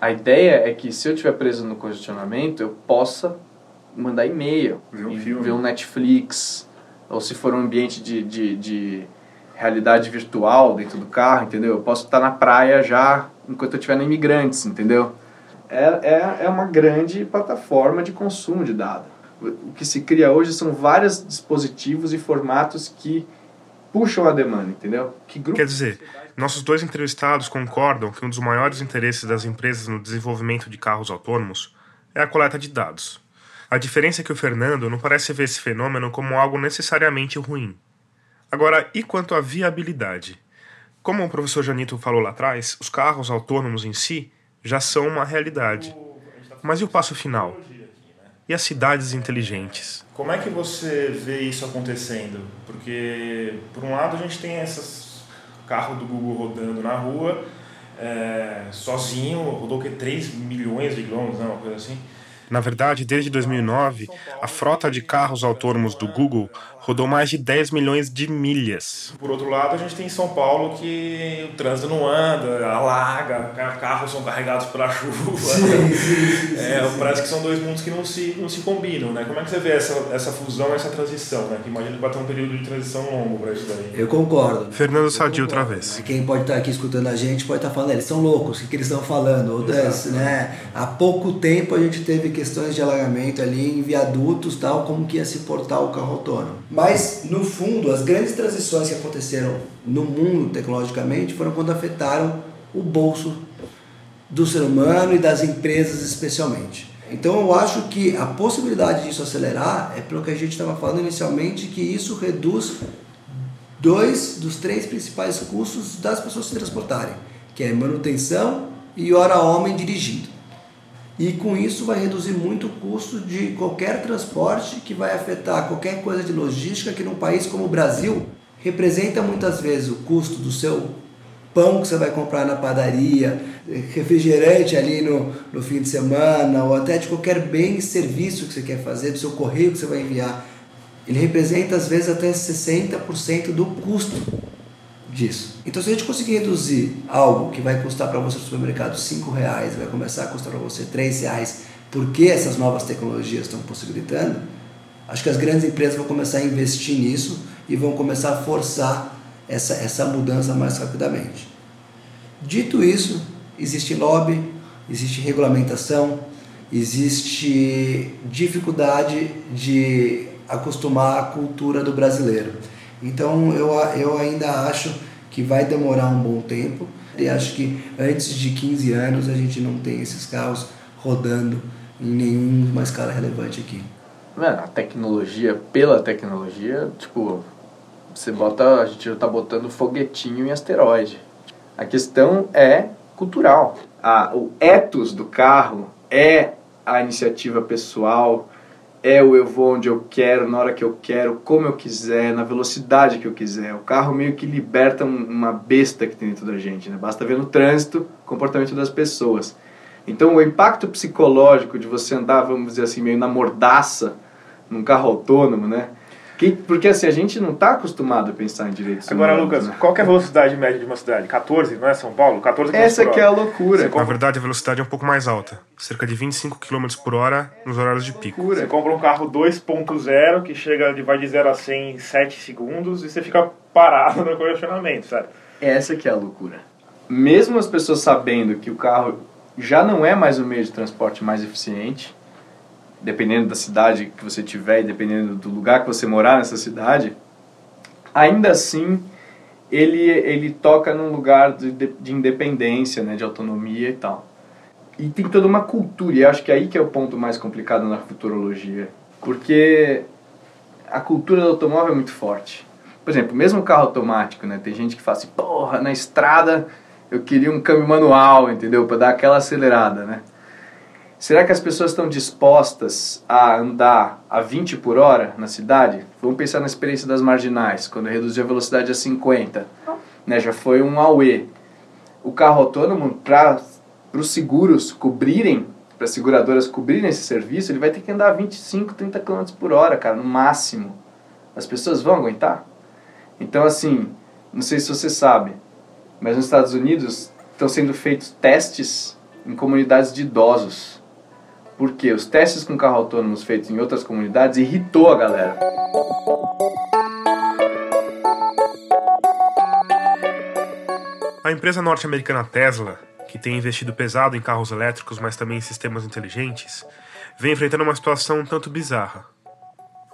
A ideia é que se eu estiver preso no congestionamento, eu possa mandar e-mail, ver um, ver um Netflix, ou se for um ambiente de, de, de realidade virtual dentro do carro, entendeu? Eu posso estar na praia já enquanto eu estiver no Imigrantes, entendeu? É, é, é uma grande plataforma de consumo de dados. O que se cria hoje são vários dispositivos e formatos que puxam a demanda, entendeu? Que grupo Quer dizer, nossos dois entrevistados concordam que um dos maiores interesses das empresas no desenvolvimento de carros autônomos é a coleta de dados. A diferença é que o Fernando não parece ver esse fenômeno como algo necessariamente ruim. Agora, e quanto à viabilidade? Como o professor Janito falou lá atrás, os carros autônomos em si já são uma realidade. Mas e o passo final? E as cidades inteligentes? Como é que você vê isso acontecendo? Porque, por um lado, a gente tem esses carros do Google rodando na rua, é, sozinho, rodou que 3 milhões de quilômetros, né, uma coisa assim. Na verdade, desde 2009, a frota de carros autônomos do Google rodou mais de 10 milhões de milhas. Por outro lado, a gente tem São Paulo que o trânsito não anda, alaga, carros são carregados pela chuva. Sim, sim, é, parece que são dois mundos que não se, não se combinam, né? Como é que você vê essa, essa fusão, essa transição, né? Que imagina que vai ter um período de transição longo para isso daí. Eu concordo. Fernando Sadi outra vez. Quem pode estar aqui escutando a gente pode estar falando, eles são loucos, o que, que eles estão falando? Né? Há pouco tempo a gente teve questões de alagamento ali em viadutos, tal, como que ia se portar o carro autônomo. Mas, no fundo, as grandes transições que aconteceram no mundo tecnologicamente foram quando afetaram o bolso do ser humano e das empresas especialmente. Então eu acho que a possibilidade disso acelerar é pelo que a gente estava falando inicialmente, que isso reduz dois dos três principais custos das pessoas se transportarem, que é manutenção e hora homem dirigindo e com isso vai reduzir muito o custo de qualquer transporte que vai afetar qualquer coisa de logística que num país como o Brasil representa muitas vezes o custo do seu pão que você vai comprar na padaria, refrigerante ali no, no fim de semana, ou até de qualquer bem e serviço que você quer fazer, do seu correio que você vai enviar. Ele representa às vezes até 60% do custo disso. Então, se a gente conseguir reduzir algo que vai custar para você no supermercado cinco reais, vai começar a custar para você três reais, porque essas novas tecnologias estão possibilitando, acho que as grandes empresas vão começar a investir nisso e vão começar a forçar essa, essa mudança mais rapidamente. Dito isso, existe lobby, existe regulamentação, existe dificuldade de acostumar a cultura do brasileiro. Então eu, eu ainda acho que vai demorar um bom tempo e acho que antes de 15 anos a gente não tem esses carros rodando em nenhuma escala relevante aqui. a tecnologia, pela tecnologia, tipo, você bota, a gente já está botando foguetinho em asteroide. A questão é cultural. A, o ethos do carro é a iniciativa pessoal, é o eu vou onde eu quero, na hora que eu quero, como eu quiser, na velocidade que eu quiser. O carro meio que liberta uma besta que tem dentro da gente, né? Basta ver no trânsito o comportamento das pessoas. Então, o impacto psicológico de você andar, vamos dizer assim, meio na mordaça num carro autônomo, né? Que, porque assim, a gente não está acostumado a pensar em direitos Agora, humanos, Lucas, né? qual é a velocidade média de uma cidade? 14, não é São Paulo? 14 km Essa que é a loucura. Na verdade, a velocidade é um pouco mais alta. Cerca de 25 km por hora nos horários de pico. Você compra um carro 2.0 que chega, vai de 0 a 100 em 7 segundos e você fica parado no congestionamento, certo? Essa que é a loucura. Mesmo as pessoas sabendo que o carro já não é mais o meio de transporte mais eficiente, dependendo da cidade que você tiver e dependendo do lugar que você morar nessa cidade, ainda assim ele, ele toca num lugar de, de independência, né, de autonomia e tal. E tem toda uma cultura, e acho que é aí que é o ponto mais complicado na futurologia, porque a cultura do automóvel é muito forte. Por exemplo, mesmo o carro automático, né, tem gente que fala assim, porra, na estrada eu queria um câmbio manual, entendeu, para dar aquela acelerada, né? Será que as pessoas estão dispostas a andar a 20 por hora na cidade? Vamos pensar na experiência das marginais, quando reduziu a velocidade a 50. Né, já foi um AUE. O carro autônomo, para os seguros cobrirem, para as seguradoras cobrirem esse serviço, ele vai ter que andar a 25, 30 km por hora, cara, no máximo. As pessoas vão aguentar? Então, assim, não sei se você sabe, mas nos Estados Unidos estão sendo feitos testes em comunidades de idosos porque os testes com carro autônomos feitos em outras comunidades irritou a galera. A empresa norte-americana Tesla, que tem investido pesado em carros elétricos, mas também em sistemas inteligentes, vem enfrentando uma situação um tanto bizarra.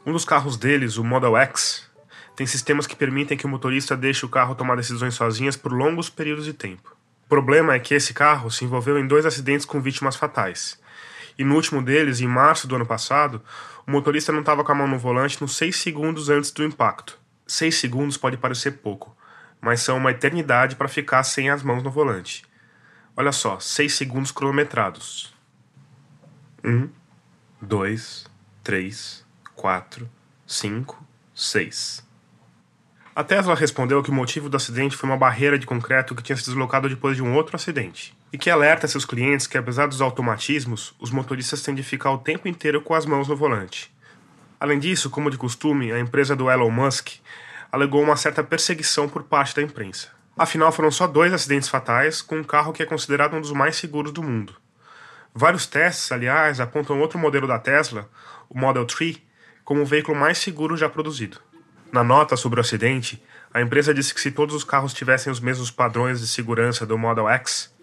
Um dos carros deles, o Model X, tem sistemas que permitem que o motorista deixe o carro tomar decisões sozinhas por longos períodos de tempo. O problema é que esse carro se envolveu em dois acidentes com vítimas fatais, e no último deles, em março do ano passado, o motorista não estava com a mão no volante nos 6 segundos antes do impacto. 6 segundos pode parecer pouco, mas são uma eternidade para ficar sem as mãos no volante. Olha só, 6 segundos cronometrados. 1, 2, 3, 4, 5, 6. A Tesla respondeu que o motivo do acidente foi uma barreira de concreto que tinha se deslocado depois de um outro acidente, e que alerta seus clientes que, apesar dos automatismos, os motoristas têm de ficar o tempo inteiro com as mãos no volante. Além disso, como de costume, a empresa do Elon Musk alegou uma certa perseguição por parte da imprensa. Afinal, foram só dois acidentes fatais com um carro que é considerado um dos mais seguros do mundo. Vários testes, aliás, apontam outro modelo da Tesla, o Model 3, como o veículo mais seguro já produzido. Na nota sobre o acidente, a empresa disse que se todos os carros tivessem os mesmos padrões de segurança do Model X,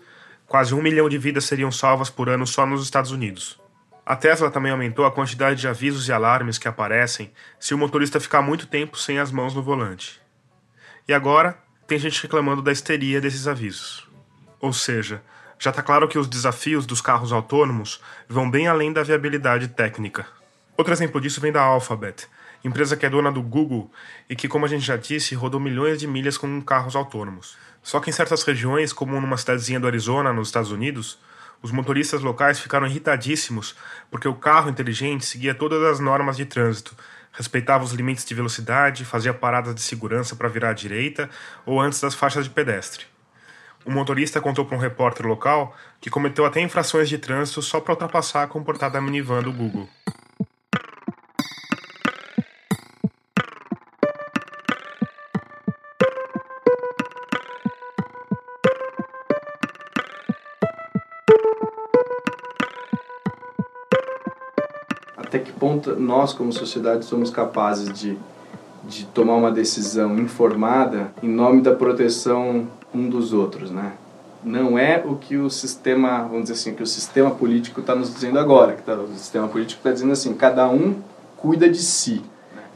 quase um milhão de vidas seriam salvas por ano só nos Estados Unidos. A Tesla também aumentou a quantidade de avisos e alarmes que aparecem se o motorista ficar muito tempo sem as mãos no volante. E agora, tem gente reclamando da histeria desses avisos. Ou seja, já está claro que os desafios dos carros autônomos vão bem além da viabilidade técnica. Outro exemplo disso vem da Alphabet, empresa que é dona do Google e que, como a gente já disse, rodou milhões de milhas com carros autônomos. Só que em certas regiões, como numa cidadezinha do Arizona, nos Estados Unidos, os motoristas locais ficaram irritadíssimos porque o carro inteligente seguia todas as normas de trânsito, respeitava os limites de velocidade, fazia paradas de segurança para virar à direita ou antes das faixas de pedestre. O motorista contou para um repórter local que cometeu até infrações de trânsito só para ultrapassar a comportada minivan do Google. Ponto nós, como sociedade, somos capazes de, de tomar uma decisão informada em nome da proteção um dos outros, né? Não é o que o sistema, vamos dizer assim, que o sistema político está nos dizendo agora. Que tá, o sistema político está dizendo assim, cada um cuida de si.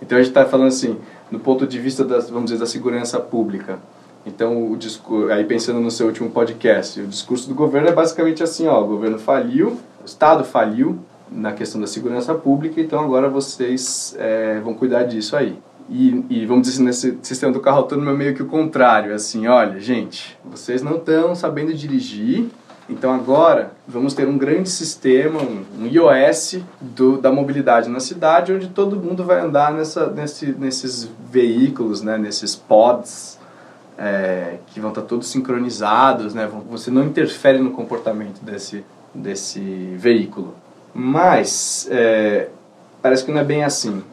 Então a gente está falando assim, do ponto de vista das, vamos dizer, da segurança pública. Então o discurso, aí pensando no seu último podcast, o discurso do governo é basicamente assim, ó, o governo faliu, o Estado faliu, na questão da segurança pública, então agora vocês é, vão cuidar disso aí. E, e, vamos dizer assim, nesse sistema do carro autônomo é meio que o contrário, assim, olha, gente, vocês não estão sabendo dirigir, então agora vamos ter um grande sistema, um, um iOS do, da mobilidade na cidade, onde todo mundo vai andar nessa, nesse, nesses veículos, né, nesses pods, é, que vão estar todos sincronizados, né, você não interfere no comportamento desse, desse veículo. Mas é, parece que não é bem assim.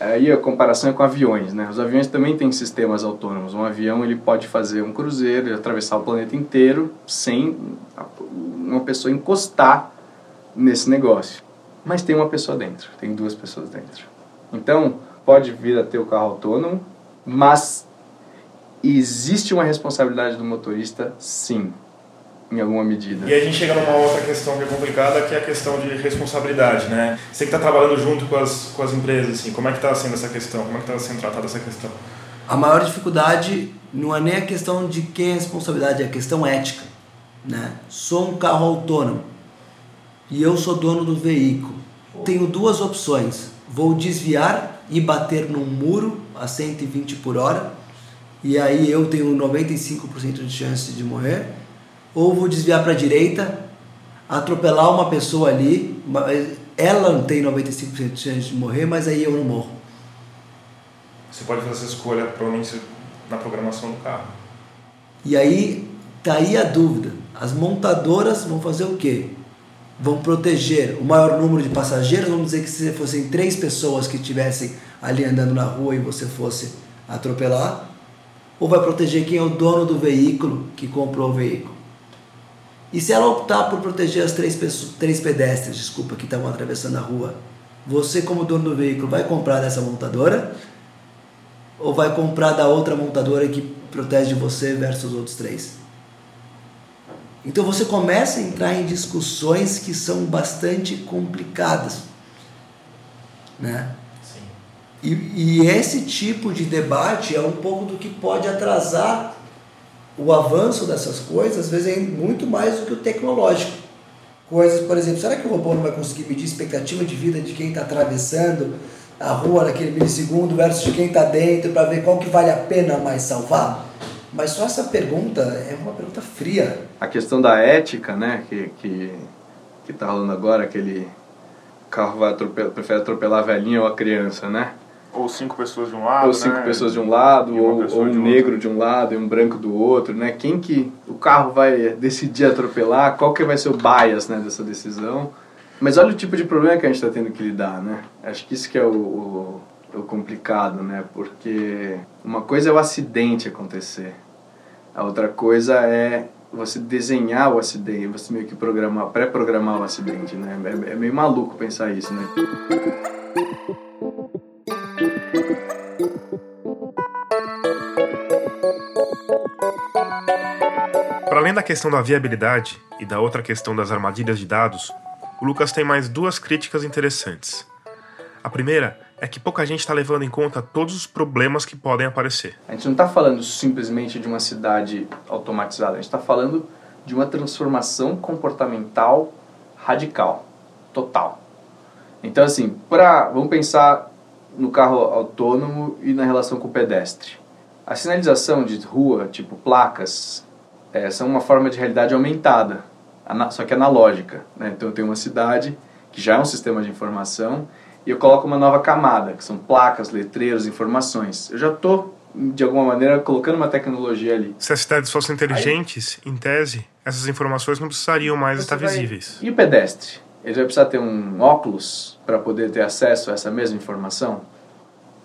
Aí a comparação é com aviões, né? Os aviões também têm sistemas autônomos. Um avião ele pode fazer um cruzeiro e atravessar o planeta inteiro sem uma pessoa encostar nesse negócio. Mas tem uma pessoa dentro, tem duas pessoas dentro. Então, pode vir a ter o carro autônomo, mas existe uma responsabilidade do motorista, sim em alguma medida. E aí a gente chega numa outra questão que é complicada, que é a questão de responsabilidade, né? Você que está trabalhando junto com as, com as empresas, assim, como é que está sendo essa questão? Como é que está sendo tratada essa questão? A maior dificuldade não é nem a questão de quem é responsabilidade, é a questão ética, né? Sou um carro autônomo e eu sou dono do veículo. Tenho duas opções. Vou desviar e bater num muro a 120 por hora, e aí eu tenho 95% de chance de morrer ou vou desviar para a direita, atropelar uma pessoa ali, ela não tem 95% de chance de morrer, mas aí eu não morro. Você pode fazer essa escolha provavelmente na programação do carro. E aí tá aí a dúvida. As montadoras vão fazer o quê? Vão proteger o maior número de passageiros, vamos dizer que se fossem três pessoas que estivessem ali andando na rua e você fosse atropelar, ou vai proteger quem é o dono do veículo que comprou o veículo? E se ela optar por proteger as três, pessoas, três pedestres, desculpa, que estavam atravessando a rua, você como dono do veículo vai comprar dessa montadora ou vai comprar da outra montadora que protege você versus os outros três? Então você começa a entrar em discussões que são bastante complicadas, né? Sim. E, e esse tipo de debate é um pouco do que pode atrasar o avanço dessas coisas, às vezes, é muito mais do que o tecnológico. Coisas, por exemplo, será que o robô não vai conseguir medir a expectativa de vida de quem está atravessando a rua naquele milissegundo versus de quem está dentro para ver qual que vale a pena mais salvar? Mas só essa pergunta é uma pergunta fria. A questão da ética, né, que que que está rolando agora, aquele carro vai atropelar, prefere atropelar a velhinha ou a criança, né? Ou cinco pessoas de um lado, ou cinco né? pessoas de um lado, ou, ou um de outro. negro de um lado e um branco do outro, né? Quem que o carro vai decidir atropelar? Qual que vai ser o bias, né, dessa decisão? Mas olha o tipo de problema que a gente está tendo que lidar, né? Acho que isso que é o, o, o complicado, né? Porque uma coisa é o acidente acontecer, a outra coisa é você desenhar o acidente, você meio que programar, pré-programar o acidente, né? É, é meio maluco pensar isso, né? Para além da questão da viabilidade e da outra questão das armadilhas de dados, o Lucas tem mais duas críticas interessantes. A primeira é que pouca gente está levando em conta todos os problemas que podem aparecer. A gente não está falando simplesmente de uma cidade automatizada, a gente está falando de uma transformação comportamental radical, total. Então, assim, pra, vamos pensar no carro autônomo e na relação com o pedestre. A sinalização de rua, tipo placas, é, são uma forma de realidade aumentada, só que analógica. Né? Então, eu tenho uma cidade que já é um sistema de informação e eu coloco uma nova camada, que são placas, letreiros, informações. Eu já estou, de alguma maneira, colocando uma tecnologia ali. Se as cidades fossem inteligentes, em tese, essas informações não precisariam mais estar vai- visíveis. E o pedestre? Ele vai precisar ter um óculos para poder ter acesso a essa mesma informação?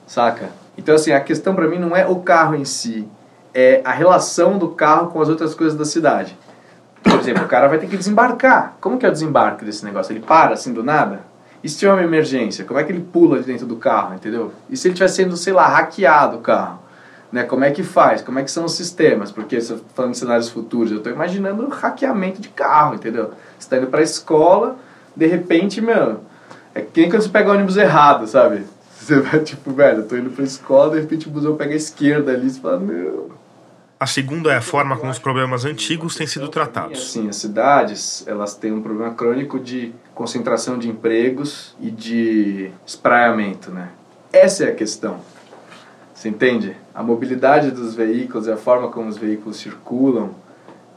Saca? Então, assim, a questão para mim não é o carro em si, é a relação do carro com as outras coisas da cidade. Por exemplo, o cara vai ter que desembarcar. Como que é o desembarque desse negócio? Ele para assim do nada? E se tiver uma emergência, como é que ele pula de dentro do carro, entendeu? E se ele estiver sendo, sei lá, hackeado o carro? Né? Como é que faz? Como é que são os sistemas? Porque, tô falando de cenários futuros, eu estou imaginando hackeamento de carro, entendeu? Você está indo para a escola, de repente, meu, é que nem quando você pega o ônibus errado, sabe? Você vai tipo, velho, eu tô indo pra escola, de repente o busão pega a esquerda ali, você fala, meu. A segunda é a forma como os problemas antigos têm sido tratados. assim, as cidades, elas têm um problema crônico de concentração de empregos e de espraiamento, né? Essa é a questão. Você entende? A mobilidade dos veículos e a forma como os veículos circulam,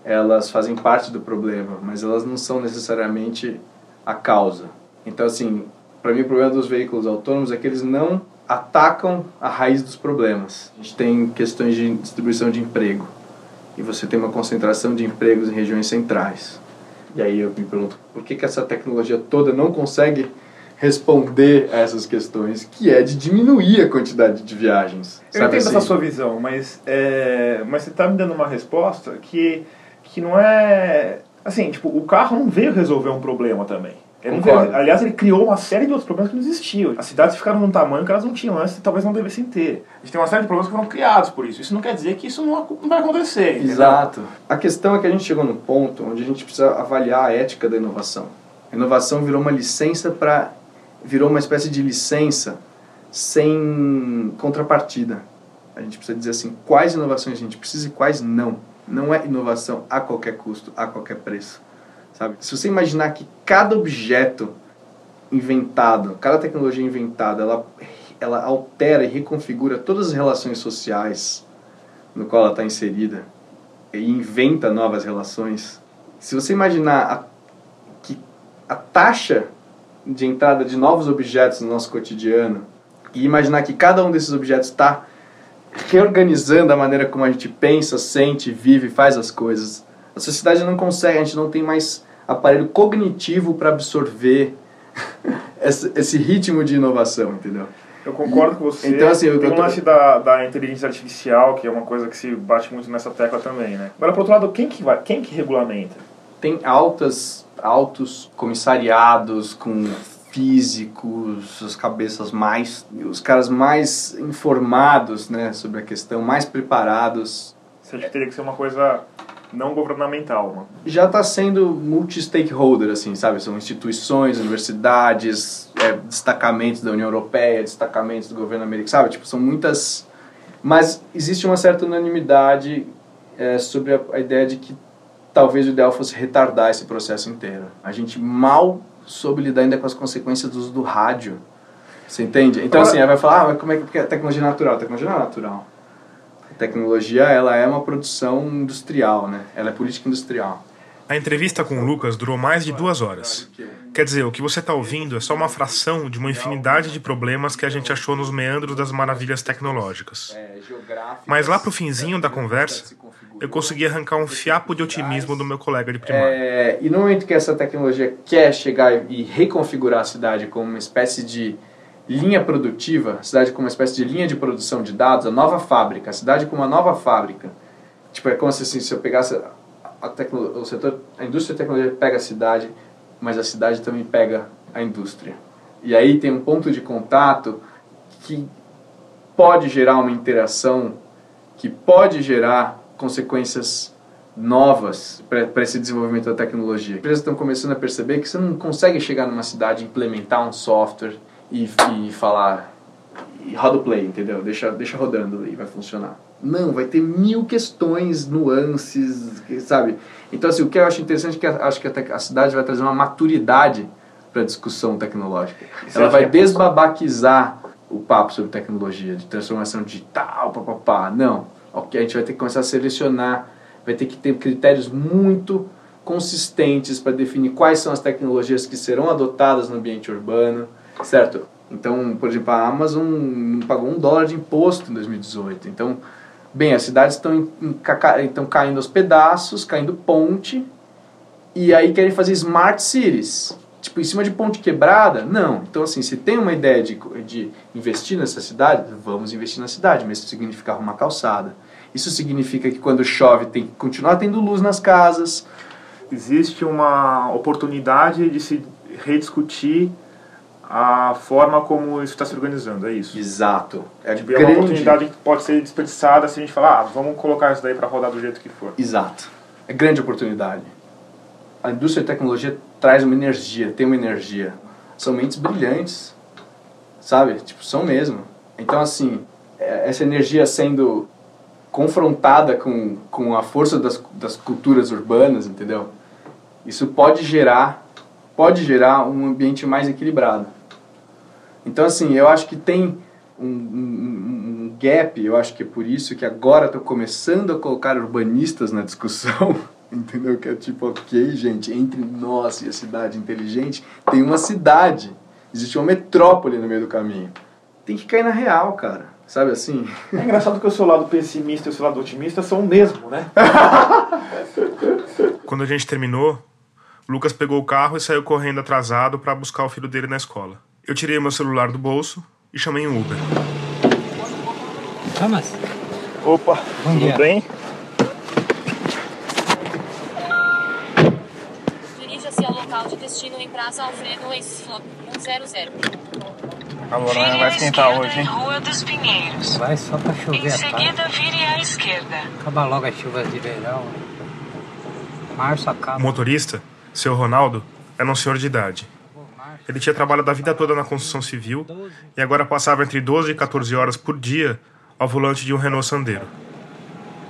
elas fazem parte do problema, mas elas não são necessariamente a causa. Então, assim, para mim o problema dos veículos autônomos é que eles não atacam a raiz dos problemas. A gente tem questões de distribuição de emprego e você tem uma concentração de empregos em regiões centrais. E aí eu me pergunto, por que, que essa tecnologia toda não consegue responder a essas questões, que é de diminuir a quantidade de viagens? Eu entendo assim? essa sua visão, mas, é, mas você está me dando uma resposta que, que não é. Assim, tipo, o carro não veio resolver um problema também. Ele veio- aliás, ele criou uma série de outros problemas que não existiam. As cidades ficaram num tamanho que elas não tinham antes e talvez não devessem ter. A gente tem uma série de problemas que foram criados por isso. Isso não quer dizer que isso não, não vai acontecer. entendeu? Exato. A questão é que a gente chegou num ponto onde a gente precisa avaliar a ética da inovação. A inovação virou uma licença para virou uma espécie de licença sem contrapartida. A gente precisa dizer assim, quais inovações a gente precisa e quais não. Não é inovação a qualquer custo, a qualquer preço. Sabe? Se você imaginar que cada objeto inventado, cada tecnologia inventada, ela, ela altera e reconfigura todas as relações sociais no qual ela está inserida e inventa novas relações. Se você imaginar a, que a taxa de entrada de novos objetos no nosso cotidiano e imaginar que cada um desses objetos está reorganizando a maneira como a gente pensa, sente, vive, faz as coisas. A sociedade não consegue, a gente não tem mais aparelho cognitivo para absorver esse, ritmo de inovação, entendeu? Eu concordo com você. Então, assim, eu- Tem um tô- lance da, da inteligência artificial, que é uma coisa que se bate muito nessa tecla também, né? Agora, por outro lado, quem que, vai, quem que regulamenta? tem altas altos comissariados com físicos, as cabeças mais os caras mais informados, né, sobre a questão, mais preparados. Você acha que teria que ser uma coisa não governamental, mano? Já está sendo multi-stakeholder, assim, sabe? São instituições, universidades, é, destacamentos da União Europeia, destacamentos do governo americano, sabe? Tipo, são muitas... Mas existe uma certa unanimidade é, sobre a, a ideia de que talvez o ideal fosse retardar esse processo inteiro. A gente mal soube lidar ainda com as consequências do uso do rádio. Você entende? Então, Agora- assim, aí vai falar, ah, mas como é que a tecnologia é natural? Tecnologia não é natural. Tecnologia, ela é uma produção industrial, né? Ela é política industrial. A entrevista com o Lucas durou mais de duas horas. Quer dizer, o que você está ouvindo é só uma fração de uma infinidade de problemas que a gente achou nos meandros das maravilhas tecnológicas. Mas lá pro finzinho da conversa, eu consegui arrancar um fiapo de otimismo do meu colega de primário. É, e no momento que essa tecnologia quer chegar e reconfigurar a cidade como uma espécie de linha produtiva, a cidade como uma espécie de linha de produção de dados, a nova fábrica, a cidade como uma nova fábrica. Tipo, é como se, assim, se eu pegasse a, tecno, o setor, a indústria de tecnologia pega a cidade, mas a cidade também pega a indústria. E aí tem um ponto de contato que pode gerar uma interação, que pode gerar consequências novas para esse desenvolvimento da tecnologia. As empresas estão começando a perceber que você não consegue chegar numa cidade, implementar um software e, e falar e roda o play, entendeu? Deixa, deixa rodando e vai funcionar. Não, vai ter mil questões, nuances, sabe? Então, assim, o que eu acho interessante é que acho que a, a cidade vai trazer uma maturidade para a discussão tecnológica. Isso Ela vai é desbabaquizar o papo sobre tecnologia, de transformação digital, papapá. Não. Okay, a gente vai ter que começar a selecionar, vai ter que ter critérios muito consistentes para definir quais são as tecnologias que serão adotadas no ambiente urbano, certo? Então, por exemplo, a Amazon não pagou um dólar de imposto em 2018. Então, bem, as cidades estão, estão caindo aos pedaços, caindo ponte, e aí querem fazer smart cities. Tipo, em cima de ponte quebrada? Não. Então, assim, se tem uma ideia de, de investir nessa cidade, vamos investir na cidade, mas isso significa arrumar calçada. Isso significa que quando chove tem que continuar tendo luz nas casas. Existe uma oportunidade de se rediscutir a forma como isso está se organizando, é isso. Exato. É, tipo, é uma oportunidade que pode ser desperdiçada se a gente falar, ah, vamos colocar isso daí para rodar do jeito que for. Exato. É grande oportunidade. A indústria de tecnologia traz uma energia, tem uma energia. São mentes brilhantes, sabe? Tipo, são mesmo. Então, assim, é, essa energia sendo confrontada com, com a força das, das culturas urbanas, entendeu? Isso pode gerar, pode gerar um ambiente mais equilibrado. Então, assim, eu acho que tem um, um, um gap, eu acho que é por isso que agora estou começando a colocar urbanistas na discussão, entendeu? Que é tipo, ok, gente, entre nós e a cidade inteligente, tem uma cidade, existe uma metrópole no meio do caminho. Tem que cair na real, cara. Sabe assim? É engraçado que o seu lado pessimista e o seu lado otimista são o mesmo, né? Quando a gente terminou, Lucas pegou o carro e saiu correndo atrasado para buscar o filho dele na escola. Eu tirei meu celular do bolso e chamei um Uber. Thomas. Opa, Bom tudo dia. bem? Dirija-se ao local de destino em Praça Alfredo Weissflop 100. Agora vai esquentar hoje, hein? Rua dos Pinheiros. Vai só pra chover Em seguida, vire à esquerda. Acaba logo as chuvas de verão. Março acaba. O motorista, seu Ronaldo, era um senhor de idade. Ele tinha trabalhado a vida toda na construção civil e agora passava entre 12 e 14 horas por dia ao volante de um Renault Sandero.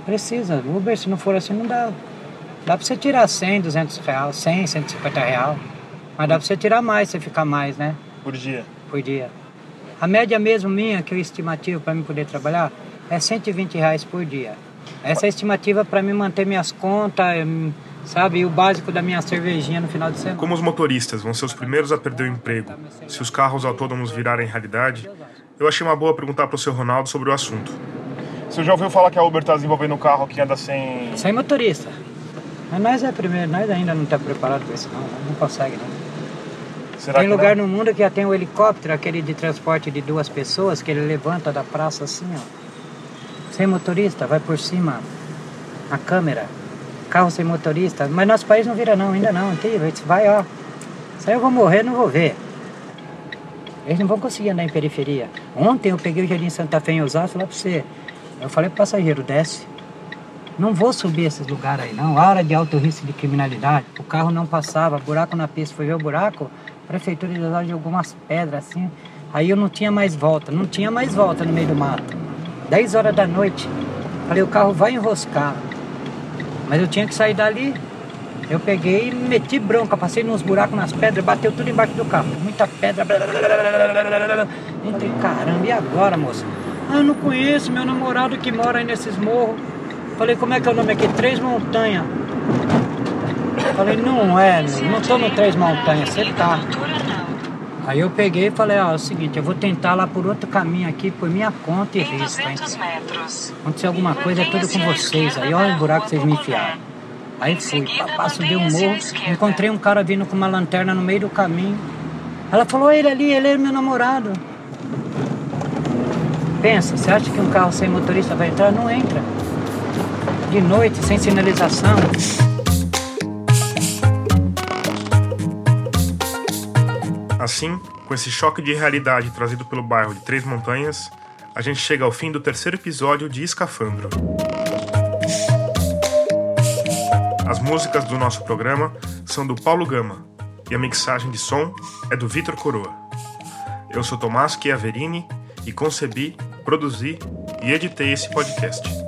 Precisa, Uber se não for assim não dá. Dá pra você tirar 100, 200 reais, 100, 150 reais. Mas dá pra você tirar mais, se ficar mais, né? Por dia? Por dia. A média mesmo minha, que eu estimativo para mim poder trabalhar, é 120 reais por dia. Essa é a estimativa para me manter minhas contas, sabe, o básico da minha cervejinha no final de semana. Como os motoristas vão ser os primeiros a perder o emprego se os carros autônomos virarem realidade, eu achei uma boa perguntar para o seu Ronaldo sobre o assunto. Você já ouviu falar que a Uber está desenvolvendo um carro que anda sem... Sem motorista. Mas nós é primeiro, nós ainda não estamos tá preparados para isso não, não consegue não. Será tem lugar não? no mundo que já tem o um helicóptero, aquele de transporte de duas pessoas, que ele levanta da praça assim, ó. Sem motorista, vai por cima. A câmera. Carro sem motorista. Mas nosso país não vira não, ainda não. Vai, ó. Se eu vou morrer, não vou ver. Eles não vão conseguir andar em periferia. Ontem eu peguei o Jardim Santa Fé em Osasco, lá pra você. Eu falei pro passageiro, desce. Não vou subir esses lugares aí não. Área de alto risco de criminalidade. O carro não passava, buraco na pista. Foi ver o buraco, prefeitura de Osasco jogou umas pedras assim. Aí eu não tinha mais volta, não tinha mais volta no meio do mato. 10 horas da noite. Falei, o carro vai enroscar. Mas eu tinha que sair dali. Eu peguei e meti bronca, passei nos buracos nas pedras, bateu tudo embaixo do carro. Muita pedra. Entrei, caramba, e agora, moça? Ah, eu não conheço meu namorado que mora aí nesses morros. Falei, como é que é o nome aqui? Três Montanhas. Falei, não é, não tô no Três Montanhas, você tá. Aí eu peguei e falei, ó, é o seguinte, eu vou tentar lá por outro caminho aqui, por minha conta e risco, hein? Acontecer alguma coisa, é tudo com vocês. Aí olha o buraco que vocês me enfiaram. Aí fui, papá, subi um morro, encontrei um cara vindo com uma lanterna no meio do caminho. Ela falou, ele ali, ele é meu namorado. Pensa, você acha que um carro sem motorista vai entrar? Não entra. De noite, sem sinalização. Assim, com esse choque de realidade trazido pelo bairro de Três Montanhas, a gente chega ao fim do terceiro episódio de Escafandro. As músicas do nosso programa são do Paulo Gama e a mixagem de som é do Vitor Coroa. Eu sou Tomás Chiaverini e concebi, produzi e editei esse podcast.